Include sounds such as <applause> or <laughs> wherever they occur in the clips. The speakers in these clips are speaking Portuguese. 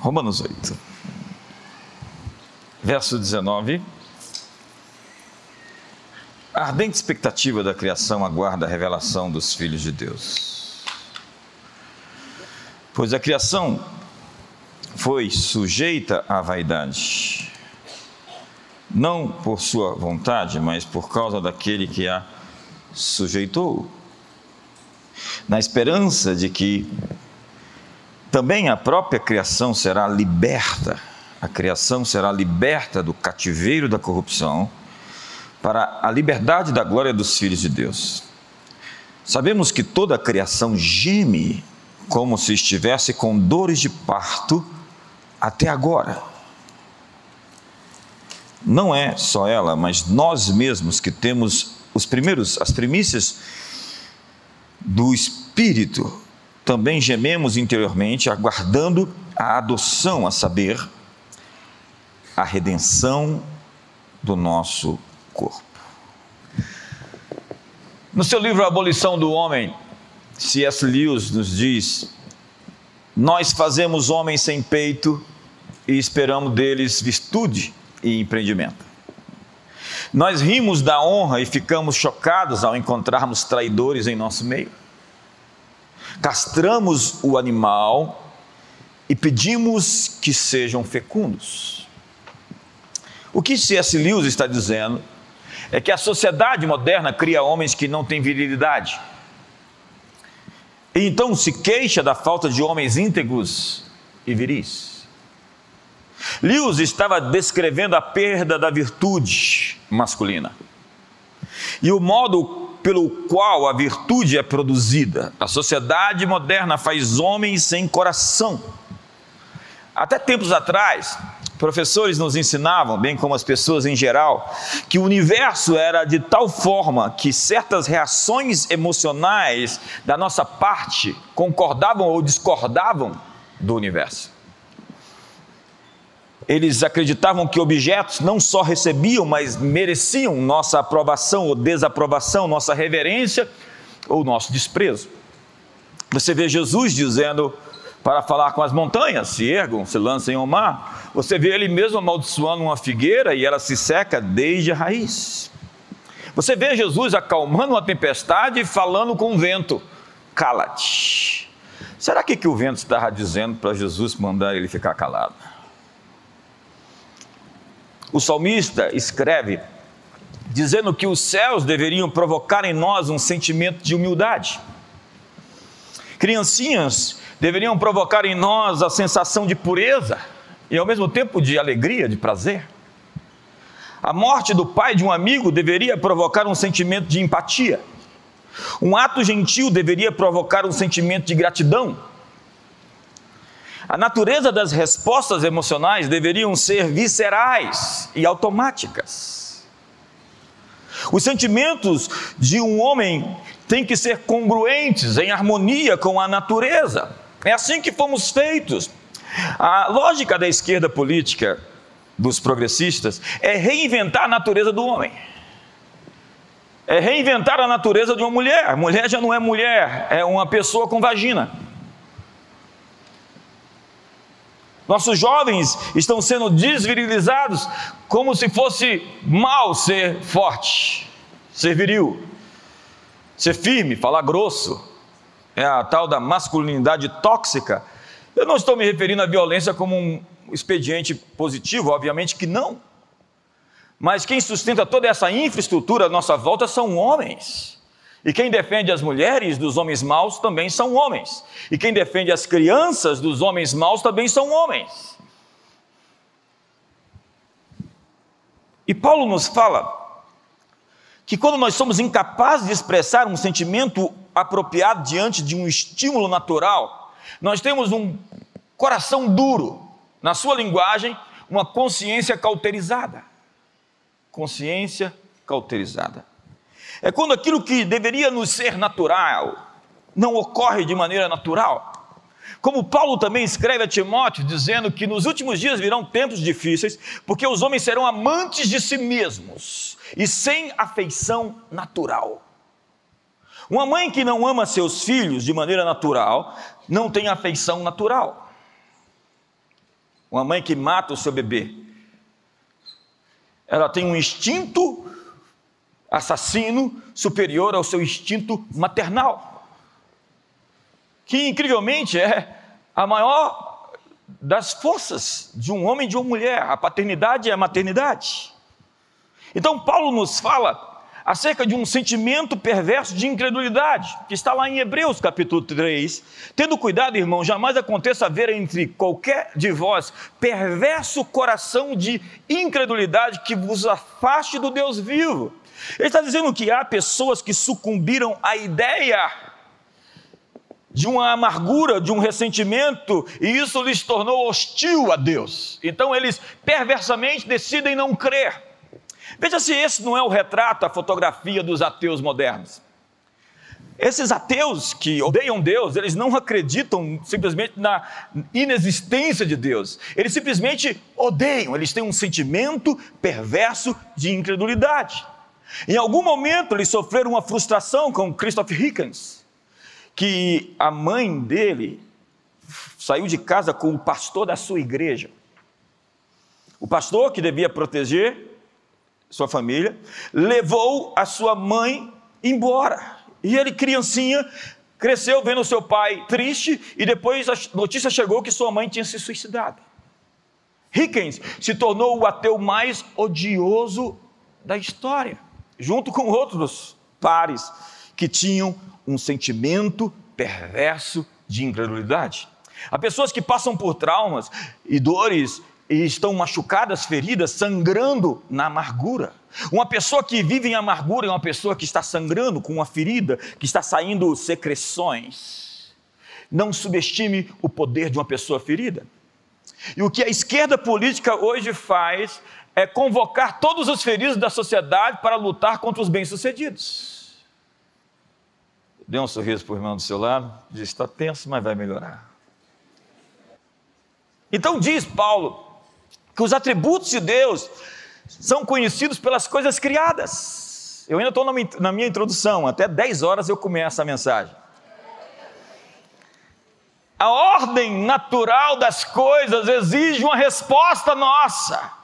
Romanos 8, verso 19. A ardente expectativa da criação aguarda a revelação dos filhos de Deus. Pois a criação foi sujeita à vaidade, não por sua vontade, mas por causa daquele que a sujeitou, na esperança de que também a própria criação será liberta, a criação será liberta do cativeiro da corrupção para a liberdade da glória dos filhos de Deus. Sabemos que toda a criação geme como se estivesse com dores de parto até agora. Não é só ela, mas nós mesmos que temos os primeiros, as primícias do Espírito, também gememos interiormente, aguardando a adoção, a saber, a redenção do nosso corpo. No seu livro A Abolição do Homem, C.S. Lewis nos diz: Nós fazemos homens sem peito e esperamos deles virtude e empreendimento. Nós rimos da honra e ficamos chocados ao encontrarmos traidores em nosso meio. Castramos o animal e pedimos que sejam fecundos. O que C.S. Lewis está dizendo é que a sociedade moderna cria homens que não têm virilidade. E então se queixa da falta de homens íntegros e viris. Lewis estava descrevendo a perda da virtude masculina e o modo pelo qual a virtude é produzida. A sociedade moderna faz homens sem coração. Até tempos atrás, Professores nos ensinavam, bem como as pessoas em geral, que o universo era de tal forma que certas reações emocionais da nossa parte concordavam ou discordavam do universo. Eles acreditavam que objetos não só recebiam, mas mereciam nossa aprovação ou desaprovação, nossa reverência ou nosso desprezo. Você vê Jesus dizendo: para falar com as montanhas, se ergam, se lancem ao mar. Você vê ele mesmo amaldiçoando uma figueira e ela se seca desde a raiz. Você vê Jesus acalmando uma tempestade e falando com o vento: cala-te. Será que, que o vento estava dizendo para Jesus mandar ele ficar calado? O salmista escreve dizendo que os céus deveriam provocar em nós um sentimento de humildade. Criancinhas deveriam provocar em nós a sensação de pureza e ao mesmo tempo de alegria, de prazer. A morte do pai de um amigo deveria provocar um sentimento de empatia. Um ato gentil deveria provocar um sentimento de gratidão. A natureza das respostas emocionais deveriam ser viscerais e automáticas. Os sentimentos de um homem têm que ser congruentes, em harmonia com a natureza. É assim que fomos feitos. A lógica da esquerda política, dos progressistas, é reinventar a natureza do homem. É reinventar a natureza de uma mulher. Mulher já não é mulher, é uma pessoa com vagina. Nossos jovens estão sendo desvirilizados como se fosse mal ser forte, ser viril, ser firme, falar grosso é a tal da masculinidade tóxica, eu não estou me referindo à violência como um expediente positivo, obviamente que não. Mas quem sustenta toda essa infraestrutura à nossa volta são homens. E quem defende as mulheres dos homens maus também são homens. E quem defende as crianças dos homens maus também são homens. E Paulo nos fala que quando nós somos incapazes de expressar um sentimento apropriado diante de um estímulo natural, nós temos um coração duro, na sua linguagem, uma consciência cauterizada. Consciência cauterizada. É quando aquilo que deveria nos ser natural não ocorre de maneira natural. Como Paulo também escreve a Timóteo, dizendo que nos últimos dias virão tempos difíceis, porque os homens serão amantes de si mesmos e sem afeição natural. Uma mãe que não ama seus filhos de maneira natural não tem afeição natural. uma mãe que mata o seu bebê, ela tem um instinto assassino superior ao seu instinto maternal, que incrivelmente é a maior das forças de um homem e de uma mulher. A paternidade é a maternidade. Então, Paulo nos fala acerca de um sentimento perverso de incredulidade, que está lá em Hebreus capítulo 3. Tendo cuidado, irmão, jamais aconteça haver entre qualquer de vós perverso coração de incredulidade que vos afaste do Deus vivo. Ele está dizendo que há pessoas que sucumbiram à ideia de uma amargura, de um ressentimento, e isso lhes tornou hostil a Deus. Então eles perversamente decidem não crer. Veja se esse não é o retrato, a fotografia dos ateus modernos. Esses ateus que odeiam Deus, eles não acreditam simplesmente na inexistência de Deus. Eles simplesmente odeiam, eles têm um sentimento perverso de incredulidade. Em algum momento eles sofreram uma frustração com Christopher Hitchens, que a mãe dele saiu de casa com o pastor da sua igreja. O pastor que devia proteger sua família, levou a sua mãe embora. E ele, criancinha, cresceu vendo seu pai triste e depois a notícia chegou que sua mãe tinha se suicidado. Hickens se tornou o ateu mais odioso da história, junto com outros pares que tinham um sentimento perverso de incredulidade. Há pessoas que passam por traumas e dores e estão machucadas, feridas, sangrando na amargura. Uma pessoa que vive em amargura é uma pessoa que está sangrando com uma ferida, que está saindo secreções. Não subestime o poder de uma pessoa ferida. E o que a esquerda política hoje faz é convocar todos os feridos da sociedade para lutar contra os bem-sucedidos. Dê um sorriso para o irmão do seu lado, diz: está tenso, mas vai melhorar. Então diz Paulo que os atributos de Deus são conhecidos pelas coisas criadas. Eu ainda estou na minha introdução, até 10 horas eu começo a mensagem. A ordem natural das coisas exige uma resposta nossa.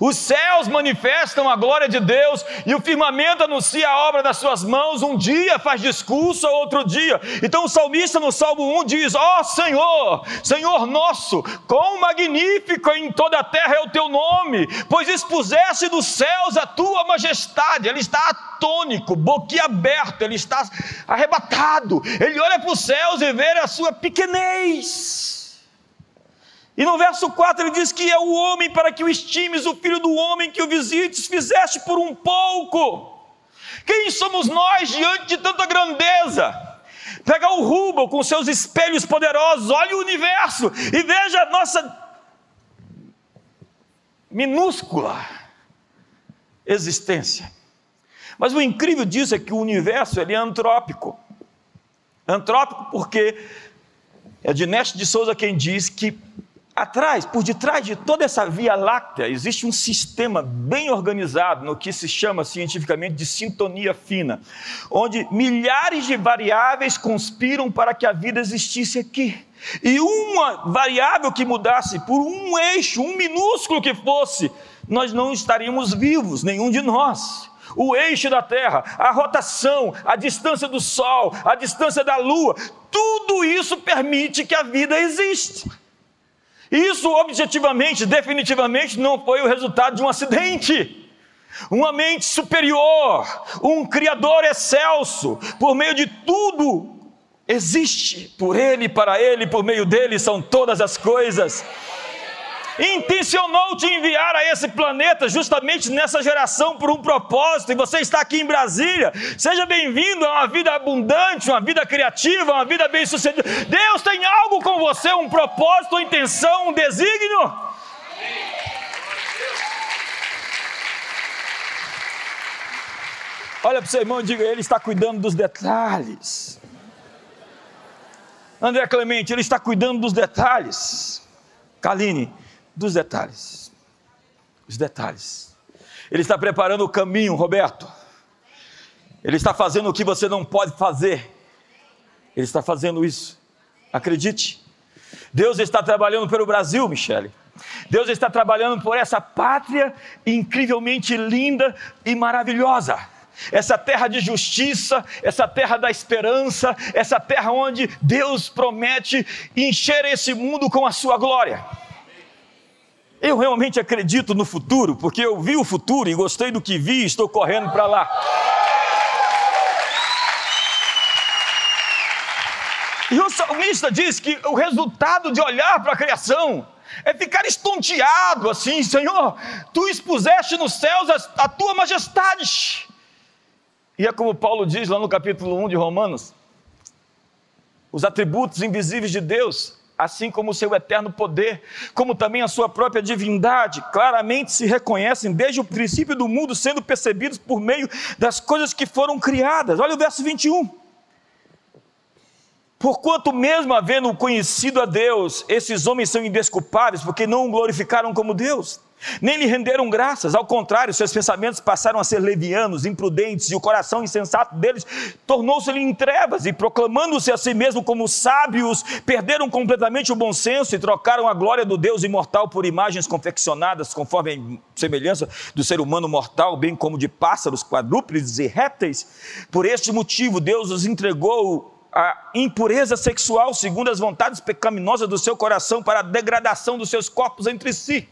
Os céus manifestam a glória de Deus e o firmamento anuncia a obra das suas mãos. Um dia faz discurso, outro dia. Então o salmista no Salmo 1 diz: Ó oh, Senhor, Senhor nosso, quão magnífico em toda a terra é o teu nome, pois expuseste dos céus a tua majestade. Ele está atônico, boquiaberto, ele está arrebatado. Ele olha para os céus e vê a sua pequenez. E no verso 4 ele diz que é o homem para que o estimes, o filho do homem que o visites, fizeste por um pouco. Quem somos nós diante de tanta grandeza? Pega o Rubel com seus espelhos poderosos, olhe o universo e veja a nossa minúscula existência. Mas o incrível disso é que o universo ele é antrópico. Antrópico porque é Dinesh de Souza quem diz que Atrás, por detrás de toda essa Via Láctea, existe um sistema bem organizado, no que se chama cientificamente de sintonia fina, onde milhares de variáveis conspiram para que a vida existisse aqui. E uma variável que mudasse, por um eixo, um minúsculo que fosse, nós não estaríamos vivos, nenhum de nós o eixo da Terra, a rotação, a distância do Sol, a distância da Lua, tudo isso permite que a vida exista. Isso objetivamente, definitivamente, não foi o resultado de um acidente. Uma mente superior, um Criador excelso, por meio de tudo existe, por Ele, para Ele, por meio dele são todas as coisas intencionou te enviar a esse planeta justamente nessa geração por um propósito, e você está aqui em Brasília. Seja bem-vindo a uma vida abundante, uma vida criativa, uma vida bem-sucedida. Deus tem algo com você, um propósito, uma intenção, um desígnio. Olha para o seu irmão e diga: Ele está cuidando dos detalhes. André Clemente, Ele está cuidando dos detalhes. Kaline, dos detalhes. Os detalhes. Ele está preparando o caminho, Roberto. Ele está fazendo o que você não pode fazer. Ele está fazendo isso. Acredite. Deus está trabalhando pelo Brasil, Michele. Deus está trabalhando por essa pátria incrivelmente linda e maravilhosa. Essa terra de justiça, essa terra da esperança, essa terra onde Deus promete encher esse mundo com a sua glória. Eu realmente acredito no futuro, porque eu vi o futuro e gostei do que vi e estou correndo para lá. E o salmista diz que o resultado de olhar para a criação é ficar estonteado assim, Senhor, tu expuseste nos céus a, a tua majestade. E é como Paulo diz lá no capítulo 1 de Romanos: os atributos invisíveis de Deus, assim como o seu eterno poder, como também a sua própria divindade, claramente se reconhecem desde o princípio do mundo, sendo percebidos por meio das coisas que foram criadas. Olha o verso 21. Porquanto, mesmo havendo conhecido a Deus, esses homens são indesculpáveis, porque não o glorificaram como Deus, nem lhe renderam graças, ao contrário, seus pensamentos passaram a ser levianos, imprudentes, e o coração insensato deles tornou-se-lhe em trevas, e proclamando-se a si mesmo como sábios, perderam completamente o bom senso e trocaram a glória do Deus imortal por imagens confeccionadas conforme a semelhança do ser humano mortal, bem como de pássaros, quadrúpedes e répteis. Por este motivo, Deus os entregou a impureza sexual segundo as vontades pecaminosas do seu coração para a degradação dos seus corpos entre si.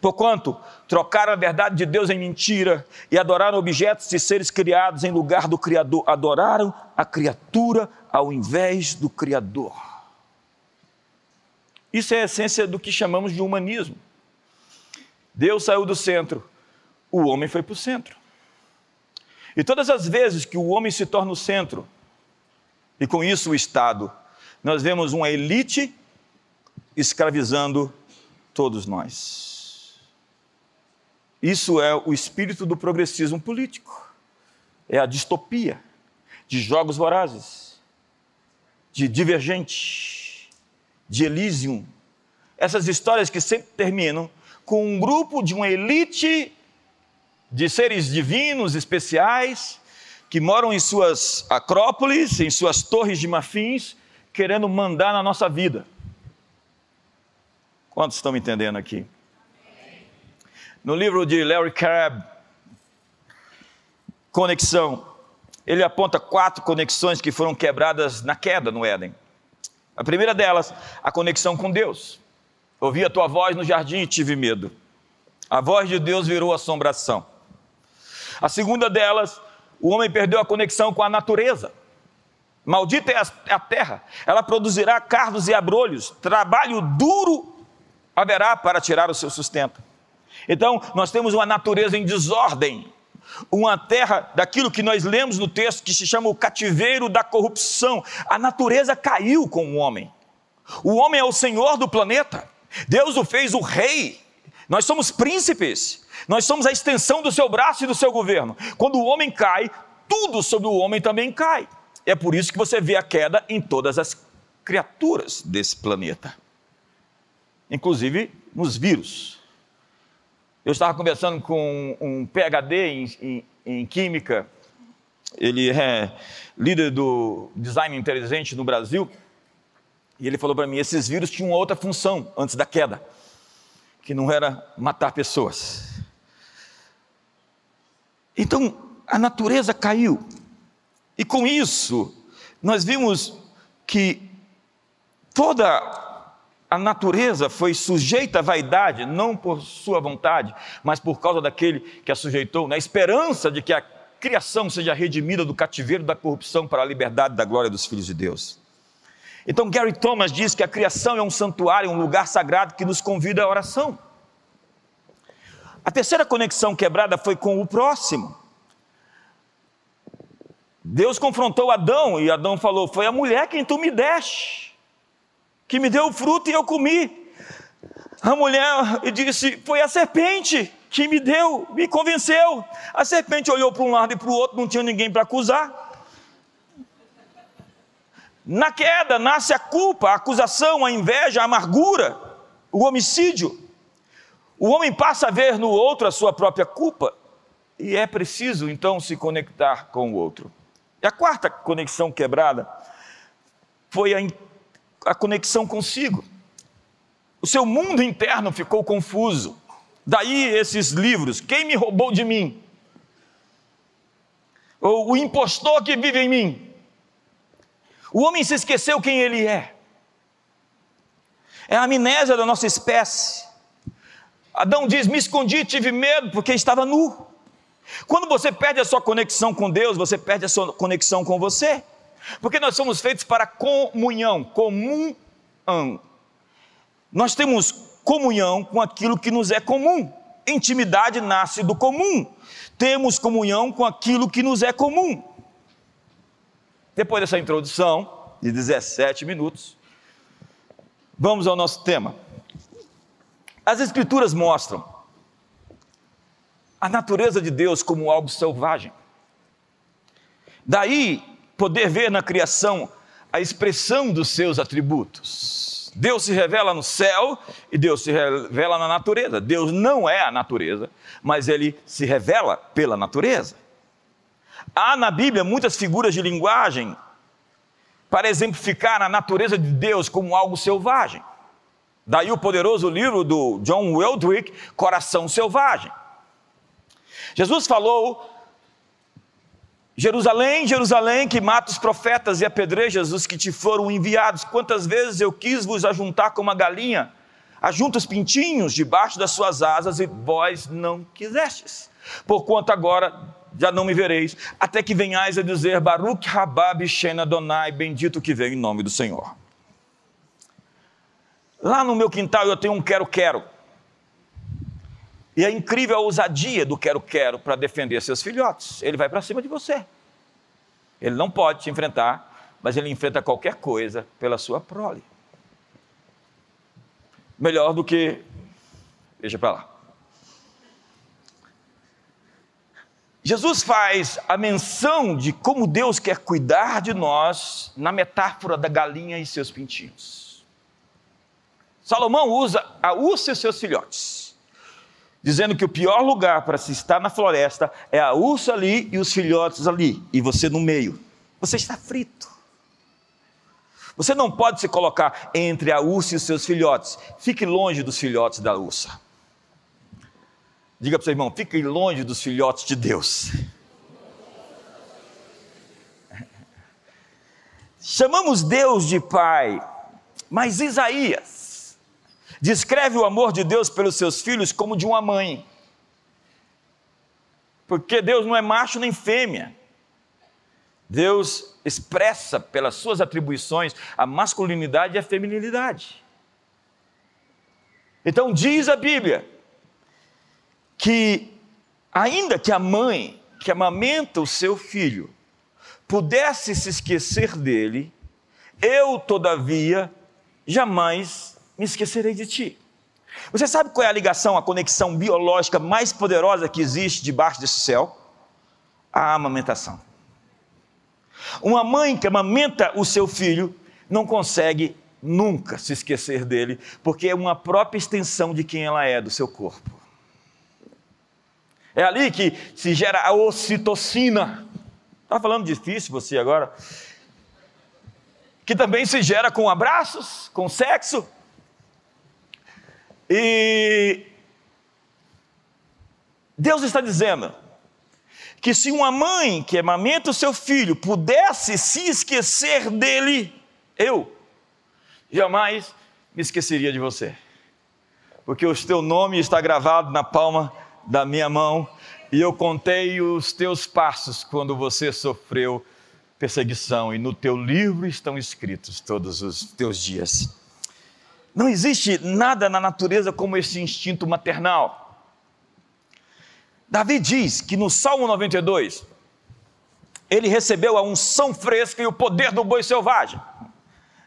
Porquanto trocaram a verdade de Deus em mentira e adoraram objetos e seres criados em lugar do Criador, adoraram a criatura ao invés do Criador. Isso é a essência do que chamamos de humanismo. Deus saiu do centro, o homem foi para o centro. E todas as vezes que o homem se torna o centro, e com isso o Estado. Nós vemos uma elite escravizando todos nós. Isso é o espírito do progressismo político. É a distopia de jogos vorazes, de divergente, de Elysium. Essas histórias que sempre terminam com um grupo de uma elite de seres divinos, especiais, que moram em suas acrópolis, em suas torres de marfins, querendo mandar na nossa vida. Quantos estão me entendendo aqui? No livro de Larry Crabb, Conexão, ele aponta quatro conexões que foram quebradas na queda no Éden. A primeira delas, a conexão com Deus. Ouvi a tua voz no jardim e tive medo. A voz de Deus virou assombração. A segunda delas, o homem perdeu a conexão com a natureza. Maldita é a, é terra, ela produzirá cardos e abrolhos, trabalho duro haverá para tirar o seu sustento. Então, nós temos uma natureza em desordem, uma terra daquilo que nós lemos no texto que se chama o cativeiro da corrupção. A natureza caiu com o homem. O homem é o senhor do planeta. Deus o fez o rei. Nós somos príncipes. Nós somos a extensão do seu braço e do seu governo. Quando o homem cai, tudo sobre o homem também cai. É por isso que você vê a queda em todas as criaturas desse planeta, inclusive nos vírus. Eu estava conversando com um PhD em, em, em química, ele é líder do design inteligente no Brasil, e ele falou para mim: esses vírus tinham outra função antes da queda, que não era matar pessoas, então, a natureza caiu. E com isso, nós vimos que toda a natureza foi sujeita à vaidade, não por sua vontade, mas por causa daquele que a sujeitou, na esperança de que a criação seja redimida do cativeiro da corrupção para a liberdade da glória dos filhos de Deus. Então, Gary Thomas diz que a criação é um santuário, um lugar sagrado que nos convida à oração. A terceira conexão quebrada foi com o próximo. Deus confrontou Adão e Adão falou: Foi a mulher quem tu me deste, que me deu o fruto e eu comi. A mulher disse: Foi a serpente que me deu, me convenceu. A serpente olhou para um lado e para o outro, não tinha ninguém para acusar. Na queda nasce a culpa, a acusação, a inveja, a amargura, o homicídio. O homem passa a ver no outro a sua própria culpa e é preciso então se conectar com o outro. E a quarta conexão quebrada foi a, a conexão consigo. O seu mundo interno ficou confuso. Daí esses livros: Quem me roubou de mim? Ou o impostor que vive em mim. O homem se esqueceu quem ele é. É a amnésia da nossa espécie. Adão diz: Me escondi, tive medo porque estava nu. Quando você perde a sua conexão com Deus, você perde a sua conexão com você. Porque nós somos feitos para comunhão, comum. Nós temos comunhão com aquilo que nos é comum. Intimidade nasce do comum. Temos comunhão com aquilo que nos é comum. Depois dessa introdução de 17 minutos, vamos ao nosso tema. As Escrituras mostram a natureza de Deus como algo selvagem. Daí poder ver na criação a expressão dos seus atributos. Deus se revela no céu e Deus se revela na natureza. Deus não é a natureza, mas ele se revela pela natureza. Há na Bíblia muitas figuras de linguagem para exemplificar a natureza de Deus como algo selvagem. Daí o poderoso livro do John Weldrick, Coração Selvagem. Jesus falou Jerusalém, Jerusalém, que mata os profetas e apedrejas os que te foram enviados. Quantas vezes eu quis vos ajuntar como uma galinha, ajunta os pintinhos debaixo das suas asas e vós não quisestes. Porquanto agora já não me vereis, até que venhais a dizer Baruch Rabab Shena Donai, bendito que vem em nome do Senhor. Lá no meu quintal eu tenho um quero-quero. E é incrível a ousadia do quero-quero para defender seus filhotes. Ele vai para cima de você. Ele não pode te enfrentar, mas ele enfrenta qualquer coisa pela sua prole. Melhor do que. Deixa para lá. Jesus faz a menção de como Deus quer cuidar de nós na metáfora da galinha e seus pintinhos. Salomão usa a ursa e seus filhotes dizendo que o pior lugar para se estar na floresta é a ursa ali e os filhotes ali, e você no meio. Você está frito. Você não pode se colocar entre a ursa e os seus filhotes. Fique longe dos filhotes da ursa. Diga para o seu irmão: fique longe dos filhotes de Deus. Chamamos Deus de Pai, mas Isaías descreve o amor de Deus pelos seus filhos como de uma mãe. Porque Deus não é macho nem fêmea. Deus expressa pelas suas atribuições a masculinidade e a feminilidade. Então diz a Bíblia que ainda que a mãe que amamenta o seu filho pudesse se esquecer dele, eu todavia jamais me esquecerei de ti. Você sabe qual é a ligação, a conexão biológica mais poderosa que existe debaixo desse céu? A amamentação. Uma mãe que amamenta o seu filho não consegue nunca se esquecer dele, porque é uma própria extensão de quem ela é, do seu corpo. É ali que se gera a ocitocina. Está falando difícil você agora? Que também se gera com abraços, com sexo, e Deus está dizendo que se uma mãe que amamenta o seu filho pudesse se esquecer dele, eu jamais me esqueceria de você, porque o teu nome está gravado na palma da minha mão e eu contei os teus passos quando você sofreu perseguição, e no teu livro estão escritos todos os teus dias. Não existe nada na natureza como esse instinto maternal. Davi diz que no Salmo 92, ele recebeu a unção fresca e o poder do boi selvagem.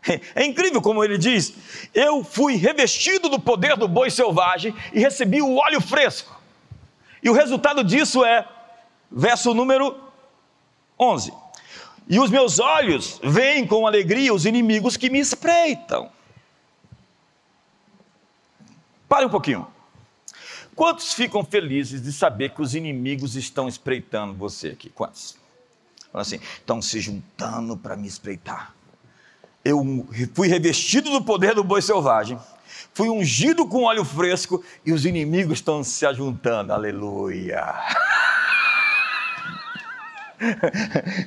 <laughs> É incrível como ele diz: Eu fui revestido do poder do boi selvagem e recebi o óleo fresco. E o resultado disso é, verso número 11: E os meus olhos veem com alegria os inimigos que me espreitam. Pare um pouquinho. Quantos ficam felizes de saber que os inimigos estão espreitando você aqui? Quantos? Assim, estão se juntando para me espreitar. eu fui revestido do poder do boi selvagem, fui ungido com óleo fresco e os inimigos estão se ajuntando. Aleluia! <laughs>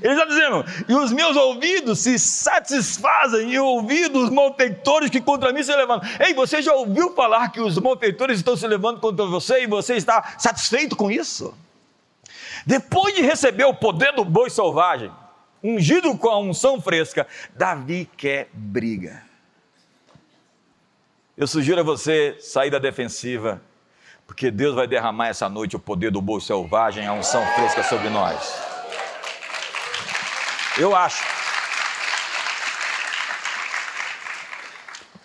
Ele está dizendo: e os meus ouvidos se satisfazem em ouvir dos malfeitores que contra mim se levantam. Ei, você já ouviu falar que os malfeitores estão se levantando contra você e você está satisfeito com isso? Depois de receber o poder do boi selvagem, ungido com a unção fresca, Davi quer briga. Eu sugiro a você sair da defensiva, porque Deus vai derramar essa noite o poder do boi selvagem, a unção fresca sobre nós. Eu acho.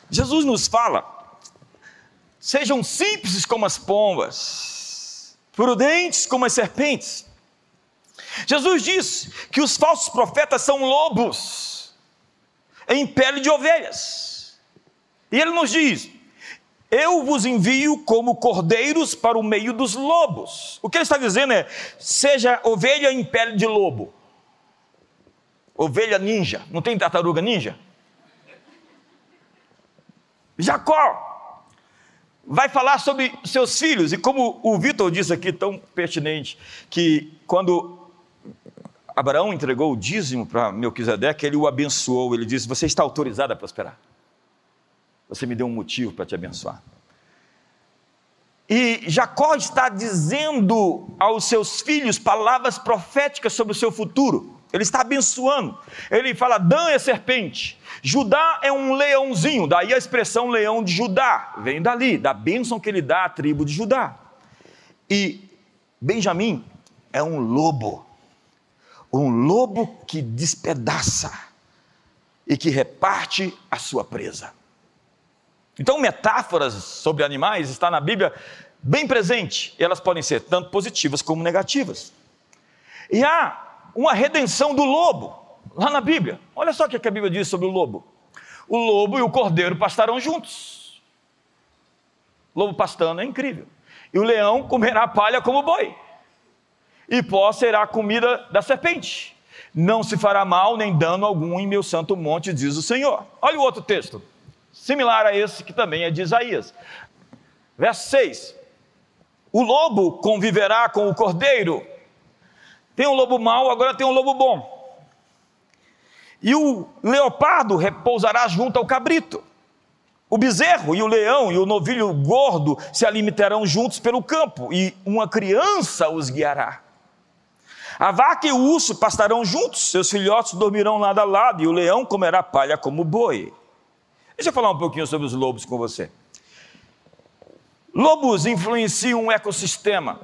Jesus nos fala: sejam simples como as pombas, prudentes como as serpentes. Jesus diz que os falsos profetas são lobos em pele de ovelhas. E ele nos diz: Eu vos envio como cordeiros para o meio dos lobos. O que ele está dizendo é: seja ovelha em pele de lobo. Ovelha ninja. Não tem tartaruga ninja? Jacó vai falar sobre seus filhos, e como o Vitor disse aqui, tão pertinente, que quando Abraão entregou o dízimo para Melquisedeque, ele o abençoou, ele disse: Você está autorizado a prosperar. Você me deu um motivo para te abençoar. E Jacó está dizendo aos seus filhos palavras proféticas sobre o seu futuro. Ele está abençoando. Ele fala: Dan é serpente. Judá é um leãozinho. Daí a expressão leão de Judá. Vem dali, da bênção que ele dá à tribo de Judá. E Benjamim é um lobo. Um lobo que despedaça e que reparte a sua presa. Então, metáforas sobre animais está na Bíblia bem presente. Elas podem ser tanto positivas como negativas. E há uma redenção do lobo, lá na Bíblia. Olha só o que a Bíblia diz sobre o lobo: o lobo e o cordeiro pastarão juntos. Lobo pastando é incrível. E o leão comerá palha como boi. E pó será a comida da serpente. Não se fará mal nem dano algum em meu santo monte, diz o Senhor. Olha o outro texto, similar a esse que também é de Isaías. Verso 6: O lobo conviverá com o cordeiro, tem um lobo mau, agora tem um lobo bom. E o leopardo repousará junto ao cabrito. O bezerro e o leão e o novilho gordo se alimentarão juntos pelo campo, e uma criança os guiará. A vaca e o urso pastarão juntos, seus filhotes dormirão lado a lado, e o leão comerá palha como boi. Deixa eu falar um pouquinho sobre os lobos com você. Lobos influenciam um ecossistema.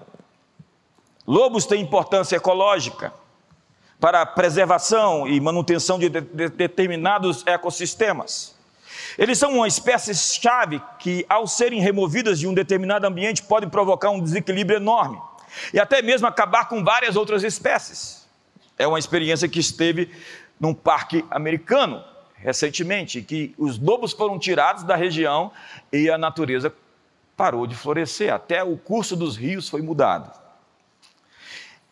Lobos têm importância ecológica para a preservação e manutenção de, de, de determinados ecossistemas. Eles são uma espécie-chave que, ao serem removidas de um determinado ambiente, podem provocar um desequilíbrio enorme e até mesmo acabar com várias outras espécies. É uma experiência que esteve num parque americano recentemente, que os lobos foram tirados da região e a natureza parou de florescer, até o curso dos rios foi mudado.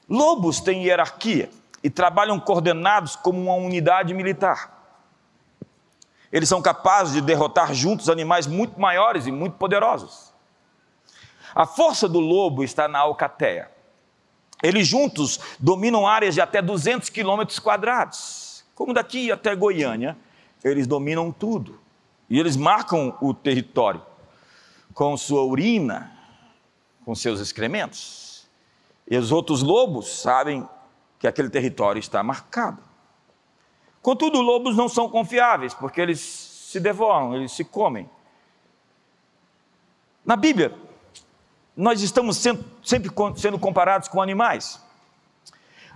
Lobos têm hierarquia e trabalham coordenados como uma unidade militar. Eles são capazes de derrotar juntos animais muito maiores e muito poderosos. A força do lobo está na alcateia. Eles juntos dominam áreas de até 200 quilômetros quadrados. Como daqui até Goiânia, eles dominam tudo. E eles marcam o território com sua urina, com seus excrementos. E os outros lobos sabem que aquele território está marcado. Contudo, lobos não são confiáveis, porque eles se devoram, eles se comem. Na Bíblia, nós estamos sempre sendo comparados com animais.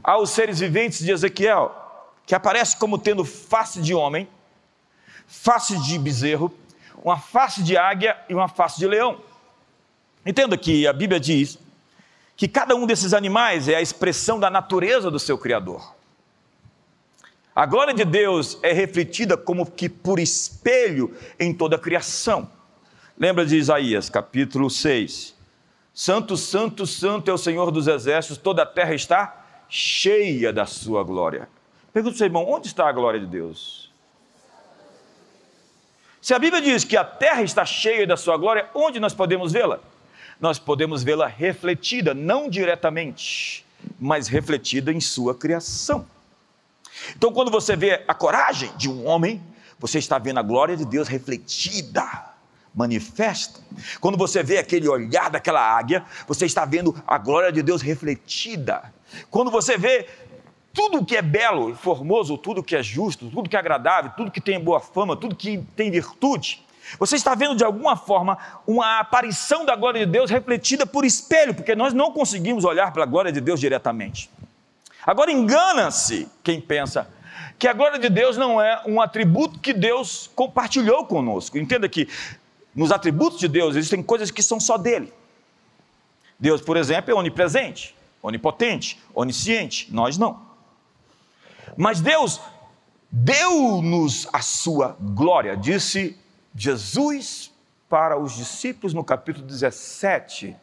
Há os seres viventes de Ezequiel, que aparece como tendo face de homem, face de bezerro, uma face de águia e uma face de leão. Entenda que a Bíblia diz que cada um desses animais é a expressão da natureza do seu Criador. A glória de Deus é refletida como que por espelho em toda a criação. Lembra de Isaías, capítulo 6. Santo, santo, santo é o Senhor dos exércitos, toda a terra está cheia da sua glória. Pergunta ao seu irmão, onde está a glória de Deus? Se a Bíblia diz que a terra está cheia da sua glória, onde nós podemos vê-la? Nós podemos vê-la refletida, não diretamente, mas refletida em sua criação. Então, quando você vê a coragem de um homem, você está vendo a glória de Deus refletida, manifesta. Quando você vê aquele olhar daquela águia, você está vendo a glória de Deus refletida. Quando você vê tudo que é belo e formoso, tudo que é justo, tudo que é agradável, tudo que tem boa fama, tudo que tem virtude, você está vendo de alguma forma uma aparição da glória de Deus refletida por espelho, porque nós não conseguimos olhar para a glória de Deus diretamente. Agora engana-se quem pensa que a glória de Deus não é um atributo que Deus compartilhou conosco. Entenda que nos atributos de Deus existem coisas que são só dele. Deus, por exemplo, é onipresente, onipotente, onisciente, nós não. Mas Deus deu-nos a sua glória, disse Jesus para os discípulos no capítulo 17.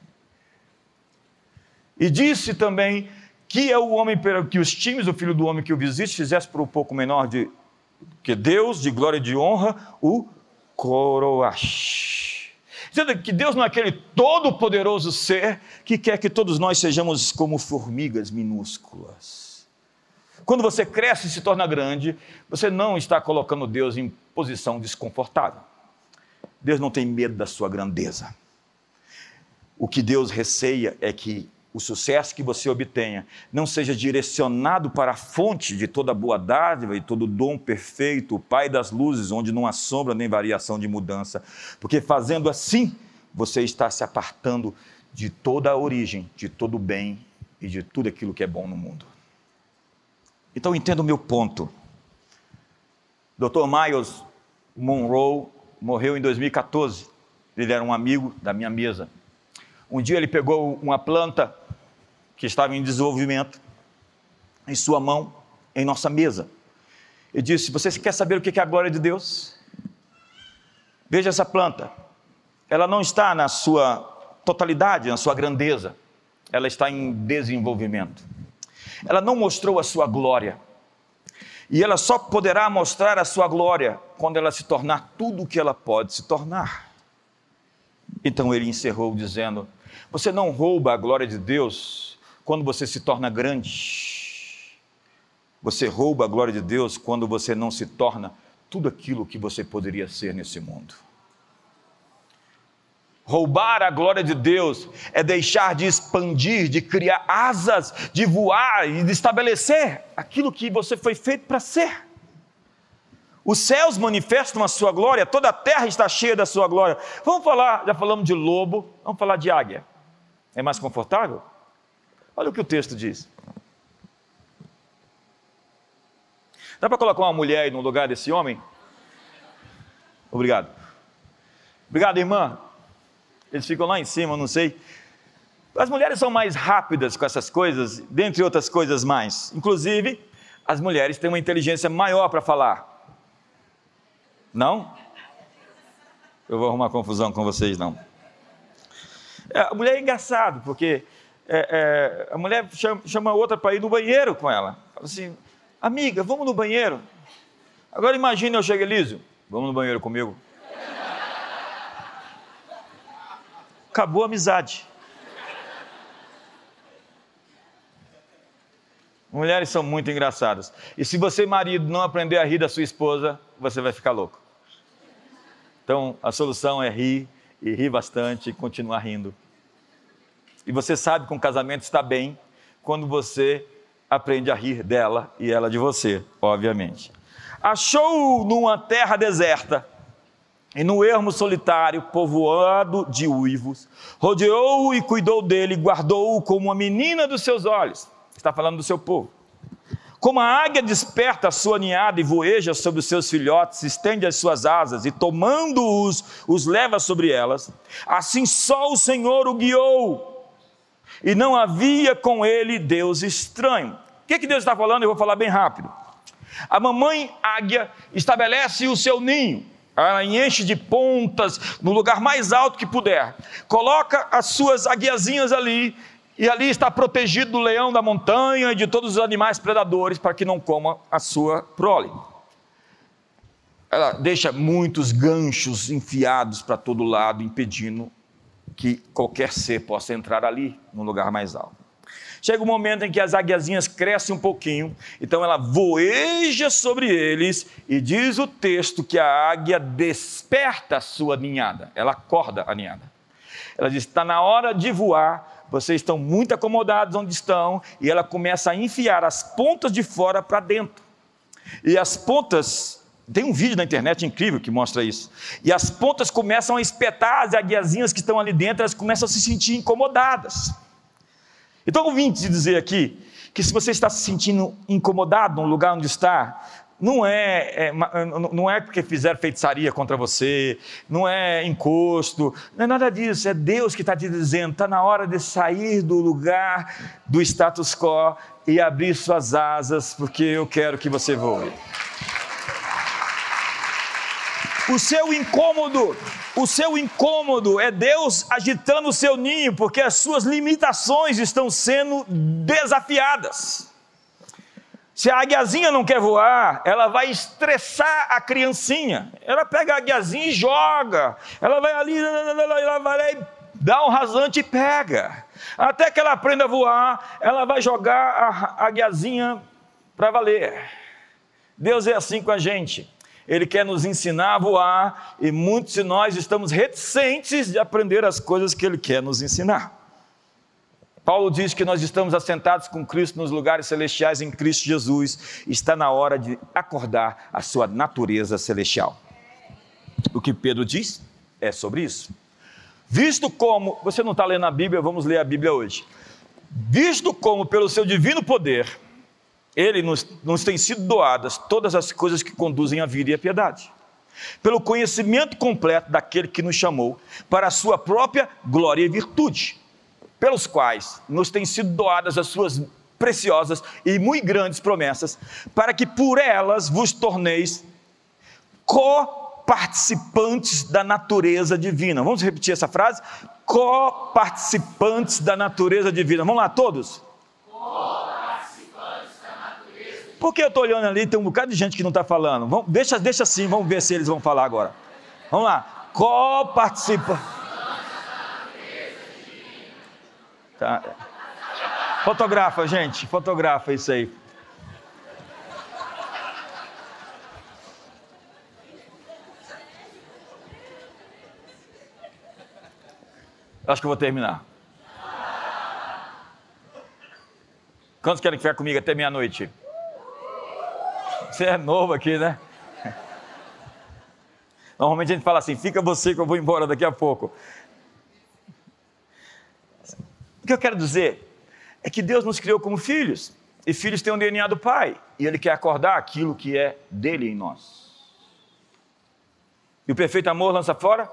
E disse também que é o homem que os times, o filho do homem que o visite, fizesse por um pouco menor de que Deus, de glória e de honra, o coroaste. Dizendo que Deus não é aquele todo-poderoso ser que quer que todos nós sejamos como formigas minúsculas. Quando você cresce e se torna grande, você não está colocando Deus em posição desconfortável. Deus não tem medo da sua grandeza. O que Deus receia é que o sucesso que você obtenha não seja direcionado para a fonte de toda boa dádiva e todo dom perfeito, o Pai das luzes, onde não há sombra nem variação de mudança, porque fazendo assim, você está se apartando de toda a origem, de todo o bem e de tudo aquilo que é bom no mundo. Então entenda o meu ponto. Dr. Miles Monroe morreu em 2014. Ele era um amigo da minha mesa. Um dia ele pegou uma planta que estava em desenvolvimento em sua mão, em nossa mesa. E disse: Você quer saber o que é a glória de Deus? Veja essa planta. Ela não está na sua totalidade, na sua grandeza. Ela está em desenvolvimento. Ela não mostrou a sua glória. E ela só poderá mostrar a sua glória quando ela se tornar tudo o que ela pode se tornar. Então ele encerrou dizendo: Você não rouba a glória de Deus quando você se torna grande. Você rouba a glória de Deus quando você não se torna tudo aquilo que você poderia ser nesse mundo. Roubar a glória de Deus é deixar de expandir, de criar asas, de voar e de estabelecer aquilo que você foi feito para ser. Os céus manifestam a sua glória, toda a terra está cheia da sua glória. Vamos falar, já falamos de lobo, vamos falar de águia. É mais confortável? Olha o que o texto diz. Dá para colocar uma mulher aí no lugar desse homem? Obrigado. Obrigado, irmã. Eles ficam lá em cima, não sei. As mulheres são mais rápidas com essas coisas, dentre outras coisas mais. Inclusive, as mulheres têm uma inteligência maior para falar. Não? Eu vou arrumar confusão com vocês, não. É, a mulher é engraçado, porque é, é, a mulher chama, chama outra para ir no banheiro com ela. Fala assim, amiga, vamos no banheiro. Agora imagine eu chego, Elísio, vamos no banheiro comigo. Acabou a amizade. Mulheres são muito engraçadas. E se você, marido, não aprender a rir da sua esposa, você vai ficar louco. Então, a solução é rir e rir bastante e continuar rindo. E você sabe que um casamento está bem quando você aprende a rir dela e ela de você, obviamente. Achou numa terra deserta e no ermo solitário, povoado de uivos, rodeou-o e cuidou dele, guardou-o como uma menina dos seus olhos. Está falando do seu povo. Como a águia desperta a sua ninhada e voeja sobre os seus filhotes, estende as suas asas e tomando-os, os leva sobre elas, assim só o Senhor o guiou e não havia com ele Deus estranho. O que, que Deus está falando? Eu vou falar bem rápido. A mamãe águia estabelece o seu ninho, enche de pontas no lugar mais alto que puder, coloca as suas aguiazinhas ali, e ali está protegido do leão da montanha e de todos os animais predadores para que não coma a sua prole. ela deixa muitos ganchos enfiados para todo lado, impedindo que qualquer ser possa entrar ali, num lugar mais alto. Chega um momento em que as águiazinhas crescem um pouquinho, então ela voeja sobre eles e diz o texto que a águia desperta a sua ninhada, ela acorda a ninhada. Ela diz: está na hora de voar, vocês estão muito acomodados onde estão, e ela começa a enfiar as pontas de fora para dentro. E as pontas tem um vídeo na internet incrível que mostra isso. E as pontas começam a espetar as águiazinhas que estão ali dentro, elas começam a se sentir incomodadas. Então, eu vim te dizer aqui que se você está se sentindo incomodado no lugar onde está, não é, é, não é porque fizeram feitiçaria contra você, não é encosto, não é nada disso, é Deus que está te dizendo, está na hora de sair do lugar do status quo e abrir suas asas, porque eu quero que você voe. O seu incômodo, o seu incômodo é Deus agitando o seu ninho, porque as suas limitações estão sendo desafiadas. Se a águiazinha não quer voar, ela vai estressar a criancinha. Ela pega a águiazinha e joga. Ela vai ali, ela vai e dá um rasante e pega. Até que ela aprenda a voar, ela vai jogar a águiazinha para valer. Deus é assim com a gente. Ele quer nos ensinar a voar e muitos de nós estamos reticentes de aprender as coisas que Ele quer nos ensinar. Paulo diz que nós estamos assentados com Cristo nos lugares celestiais em Cristo Jesus. Está na hora de acordar a sua natureza celestial. O que Pedro diz é sobre isso. Visto como, você não está lendo a Bíblia, vamos ler a Bíblia hoje. Visto como, pelo seu divino poder, ele nos, nos tem sido doadas todas as coisas que conduzem à vida e à piedade. Pelo conhecimento completo daquele que nos chamou para a sua própria glória e virtude, pelos quais nos têm sido doadas as suas preciosas e muito grandes promessas, para que por elas vos torneis co-participantes da natureza divina. Vamos repetir essa frase? Co-participantes da natureza divina. Vamos lá, todos? Porque eu estou olhando ali, tem um bocado de gente que não está falando. Vamos, deixa, deixa assim, vamos ver se eles vão falar agora. Vamos lá. Qual participa? Tá. Fotografa, gente. Fotografa isso aí. Acho que eu vou terminar. Quantos querem ficar comigo até meia-noite? Você é novo aqui, né? Normalmente a gente fala assim: fica você que eu vou embora daqui a pouco. O que eu quero dizer é que Deus nos criou como filhos, e filhos têm o DNA do Pai, e Ele quer acordar aquilo que é dele em nós. E o perfeito amor lança fora?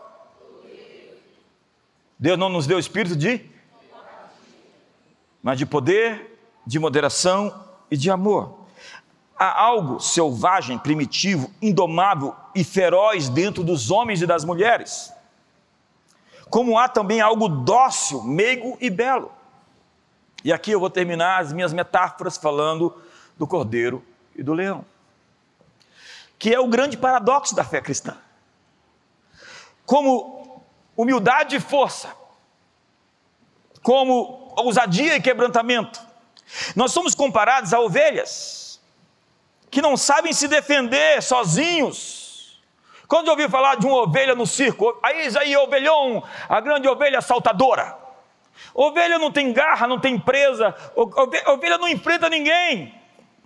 Deus não nos deu espírito de, mas de poder, de moderação e de amor há algo selvagem, primitivo, indomável e feroz dentro dos homens e das mulheres. Como há também algo dócil, meigo e belo. E aqui eu vou terminar as minhas metáforas falando do cordeiro e do leão, que é o grande paradoxo da fé cristã. Como humildade e força, como ousadia e quebrantamento, nós somos comparados a ovelhas que não sabem se defender sozinhos. Quando eu ouvi falar de uma ovelha no circo, aí aí ovelhão, a grande ovelha saltadora. Ovelha não tem garra, não tem presa, ovelha não enfrenta ninguém. <laughs>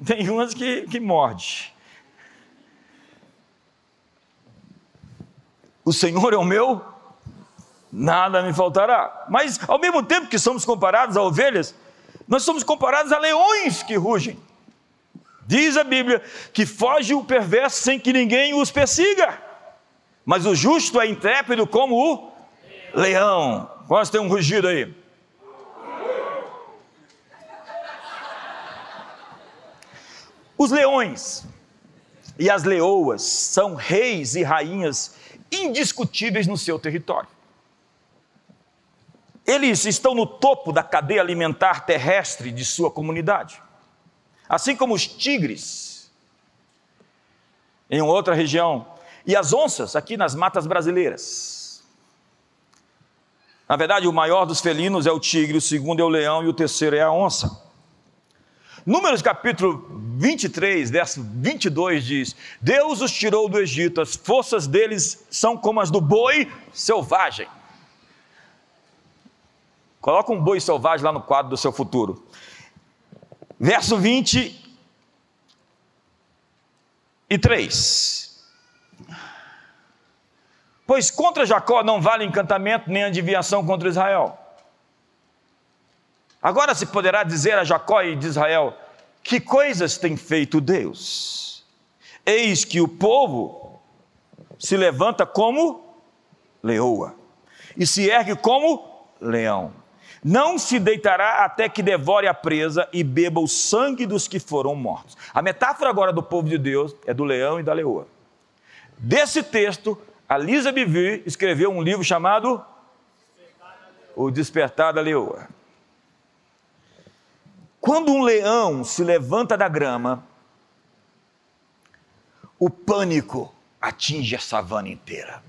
Tem umas que, que morde. O Senhor é o meu, nada me faltará. Mas ao mesmo tempo que somos comparados a ovelhas, nós somos comparados a leões que rugem. Diz a Bíblia que foge o perverso sem que ninguém os persiga, mas o justo é intrépido como o leão. Quase tem um rugido aí. Os leões e as leoas são reis e rainhas indiscutíveis no seu território. Eles estão no topo da cadeia alimentar terrestre de sua comunidade. Assim como os tigres, em outra região, e as onças aqui nas matas brasileiras. Na verdade, o maior dos felinos é o tigre, o segundo é o leão e o terceiro é a onça. Números capítulo 23, verso 22 diz: Deus os tirou do Egito, as forças deles são como as do boi selvagem. Coloca um boi selvagem lá no quadro do seu futuro. Verso 23. Pois contra Jacó não vale encantamento nem adivinhação contra Israel. Agora se poderá dizer a Jacó e de Israel: Que coisas tem feito Deus? Eis que o povo se levanta como leoa e se ergue como leão. Não se deitará até que devore a presa e beba o sangue dos que foram mortos. A metáfora agora do povo de Deus é do leão e da leoa. Desse texto, a Lisa Bivi escreveu um livro chamado O Despertar da Leoa. Quando um leão se levanta da grama, o pânico atinge a savana inteira.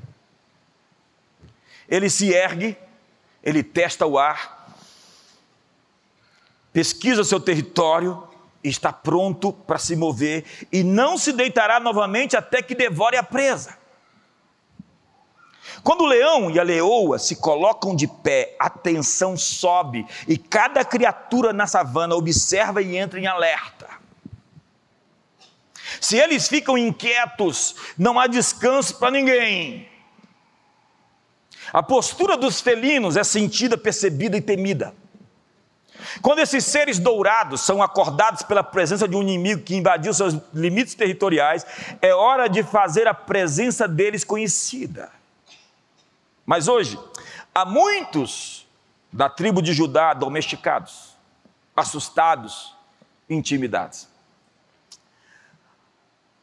Ele se ergue, ele testa o ar, pesquisa seu território, está pronto para se mover e não se deitará novamente até que devore a presa. Quando o leão e a leoa se colocam de pé, a tensão sobe e cada criatura na savana observa e entra em alerta. Se eles ficam inquietos, não há descanso para ninguém. A postura dos felinos é sentida, percebida e temida. Quando esses seres dourados são acordados pela presença de um inimigo que invadiu seus limites territoriais, é hora de fazer a presença deles conhecida. Mas hoje, há muitos da tribo de Judá domesticados, assustados, intimidados.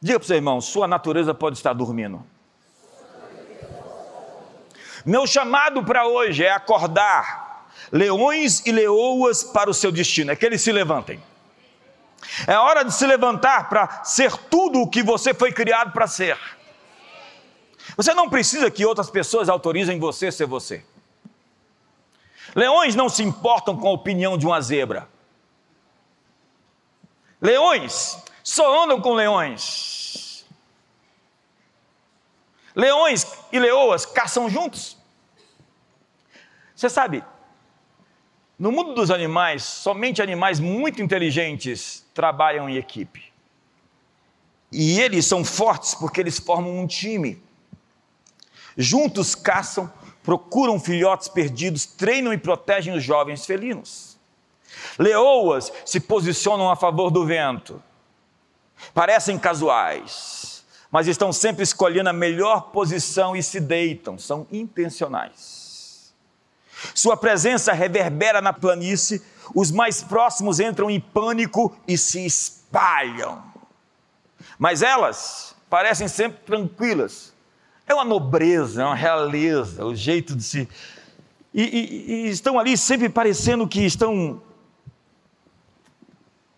Diga para o seu irmão: sua natureza pode estar dormindo. Meu chamado para hoje é acordar leões e leoas para o seu destino, é que eles se levantem. É hora de se levantar para ser tudo o que você foi criado para ser. Você não precisa que outras pessoas autorizem você a ser você. Leões não se importam com a opinião de uma zebra. Leões só andam com leões. Leões e leoas caçam juntos. Você sabe, no mundo dos animais, somente animais muito inteligentes trabalham em equipe. E eles são fortes porque eles formam um time. Juntos caçam, procuram filhotes perdidos, treinam e protegem os jovens felinos. Leoas se posicionam a favor do vento. Parecem casuais, mas estão sempre escolhendo a melhor posição e se deitam, são intencionais. Sua presença reverbera na planície, os mais próximos entram em pânico e se espalham. Mas elas parecem sempre tranquilas, é uma nobreza, é uma realeza, o jeito de se. E, e, e estão ali sempre parecendo que estão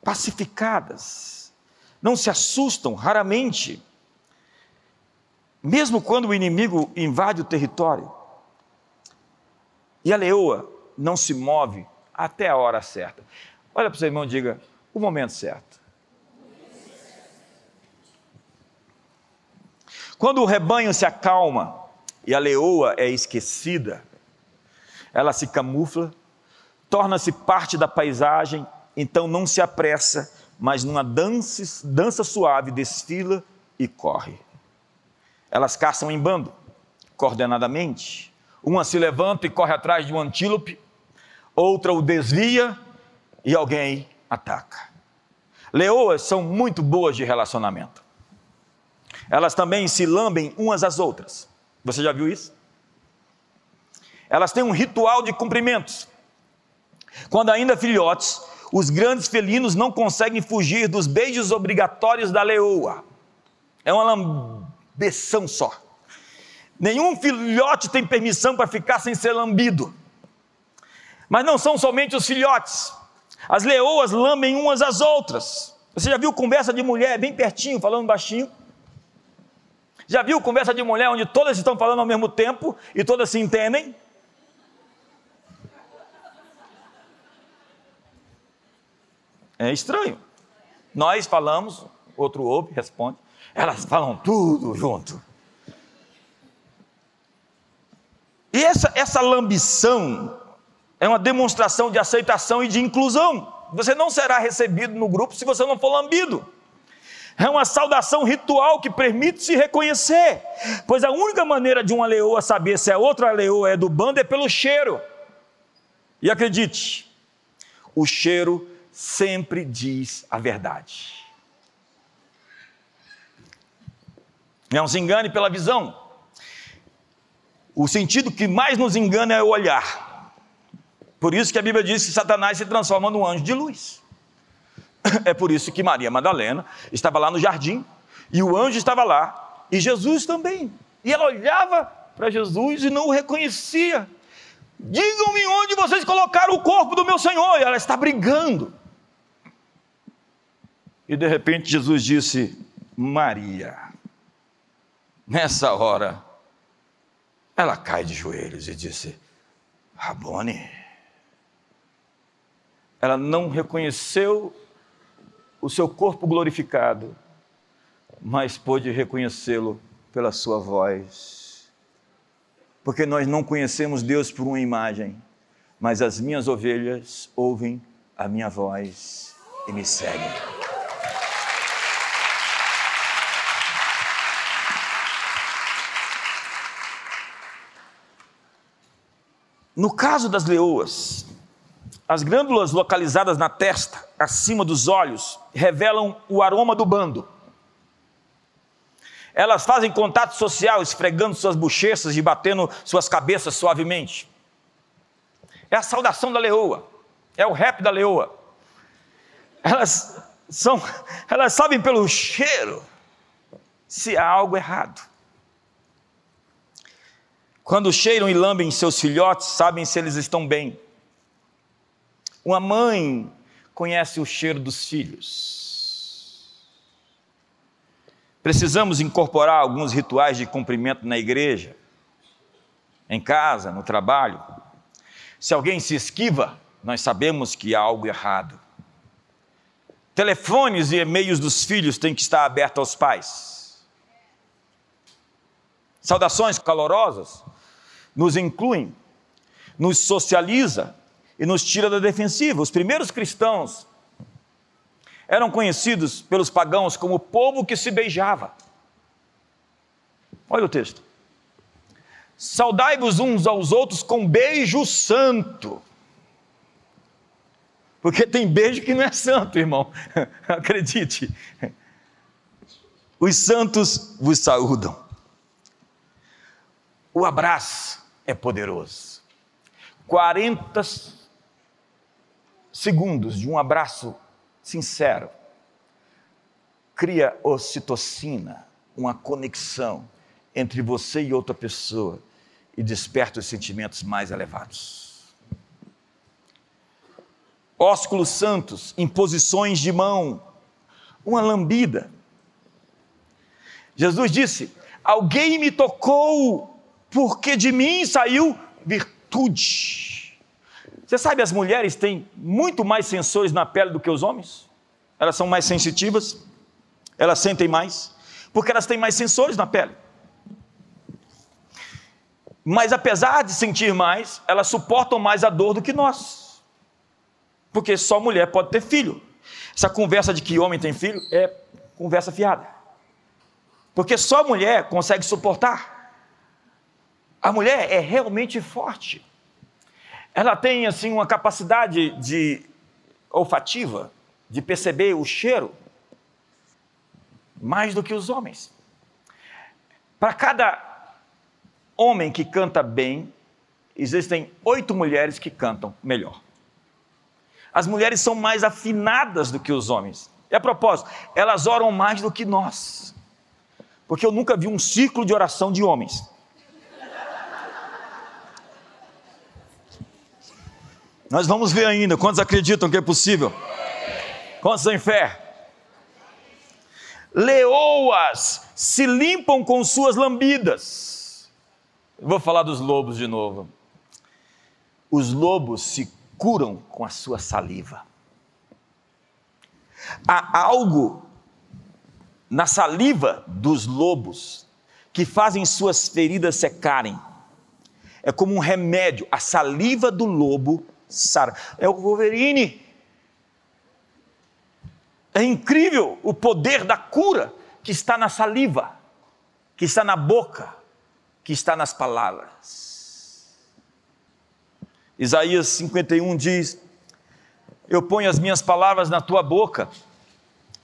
pacificadas, não se assustam, raramente, mesmo quando o inimigo invade o território. E a leoa não se move até a hora certa. Olha para o seu irmão e diga: o momento certo. Quando o rebanho se acalma e a leoa é esquecida, ela se camufla, torna-se parte da paisagem, então não se apressa, mas numa dança, dança suave desfila e corre. Elas caçam em bando, coordenadamente. Uma se levanta e corre atrás de um antílope, outra o desvia e alguém ataca. Leoas são muito boas de relacionamento. Elas também se lambem umas às outras. Você já viu isso? Elas têm um ritual de cumprimentos. Quando ainda filhotes, os grandes felinos não conseguem fugir dos beijos obrigatórios da leoa. É uma lambeção só. Nenhum filhote tem permissão para ficar sem ser lambido. Mas não são somente os filhotes. As leoas lambem umas às outras. Você já viu conversa de mulher bem pertinho, falando baixinho? Já viu conversa de mulher onde todas estão falando ao mesmo tempo e todas se entendem? É estranho. Nós falamos, outro ouve, responde. Elas falam tudo junto. E essa, essa lambição é uma demonstração de aceitação e de inclusão. Você não será recebido no grupo se você não for lambido. É uma saudação ritual que permite se reconhecer, pois a única maneira de uma leoa saber se a outra leoa é do bando é pelo cheiro. E acredite, o cheiro sempre diz a verdade. Não se engane pela visão. O sentido que mais nos engana é o olhar. Por isso que a Bíblia diz que Satanás se transforma num anjo de luz. É por isso que Maria Madalena estava lá no jardim e o anjo estava lá e Jesus também. E ela olhava para Jesus e não o reconhecia. Digam-me onde vocês colocaram o corpo do meu Senhor. E ela está brigando. E de repente Jesus disse: Maria. Nessa hora, ela cai de joelhos e disse: Rabone. Ela não reconheceu o seu corpo glorificado, mas pôde reconhecê-lo pela sua voz. Porque nós não conhecemos Deus por uma imagem, mas as minhas ovelhas ouvem a minha voz e me seguem. No caso das leoas, as glândulas localizadas na testa, acima dos olhos, revelam o aroma do bando. Elas fazem contato social, esfregando suas bochechas e batendo suas cabeças suavemente. É a saudação da leoa, é o rap da leoa. Elas são, elas sabem pelo cheiro se há algo errado. Quando cheiram e lambem seus filhotes, sabem se eles estão bem. Uma mãe conhece o cheiro dos filhos. Precisamos incorporar alguns rituais de cumprimento na igreja, em casa, no trabalho. Se alguém se esquiva, nós sabemos que há algo errado. Telefones e e-mails dos filhos têm que estar abertos aos pais. Saudações calorosas nos inclui, nos socializa e nos tira da defensiva. Os primeiros cristãos eram conhecidos pelos pagãos como o povo que se beijava. Olha o texto. Saudai-vos uns aos outros com beijo santo. Porque tem beijo que não é santo, irmão. <laughs> Acredite. Os santos vos saúdam. O abraço é poderoso. 40 segundos de um abraço sincero cria ocitocina, uma conexão entre você e outra pessoa e desperta os sentimentos mais elevados. Ósculos santos, imposições de mão, uma lambida. Jesus disse: Alguém me tocou porque de mim saiu virtude. Você sabe, as mulheres têm muito mais sensores na pele do que os homens? Elas são mais sensitivas, elas sentem mais, porque elas têm mais sensores na pele. Mas apesar de sentir mais, elas suportam mais a dor do que nós. Porque só mulher pode ter filho. Essa conversa de que homem tem filho é conversa fiada. Porque só mulher consegue suportar. A mulher é realmente forte. Ela tem assim uma capacidade de olfativa, de perceber o cheiro mais do que os homens. Para cada homem que canta bem, existem oito mulheres que cantam melhor. As mulheres são mais afinadas do que os homens. E a propósito, elas oram mais do que nós. Porque eu nunca vi um círculo de oração de homens. Nós vamos ver ainda quantos acreditam que é possível. Quantos têm fé? Leoas se limpam com suas lambidas. vou falar dos lobos de novo. Os lobos se curam com a sua saliva. Há algo na saliva dos lobos que fazem suas feridas secarem. É como um remédio. A saliva do lobo sara. É o Wolverine. É incrível o poder da cura que está na saliva, que está na boca, que está nas palavras. Isaías 51 diz: Eu ponho as minhas palavras na tua boca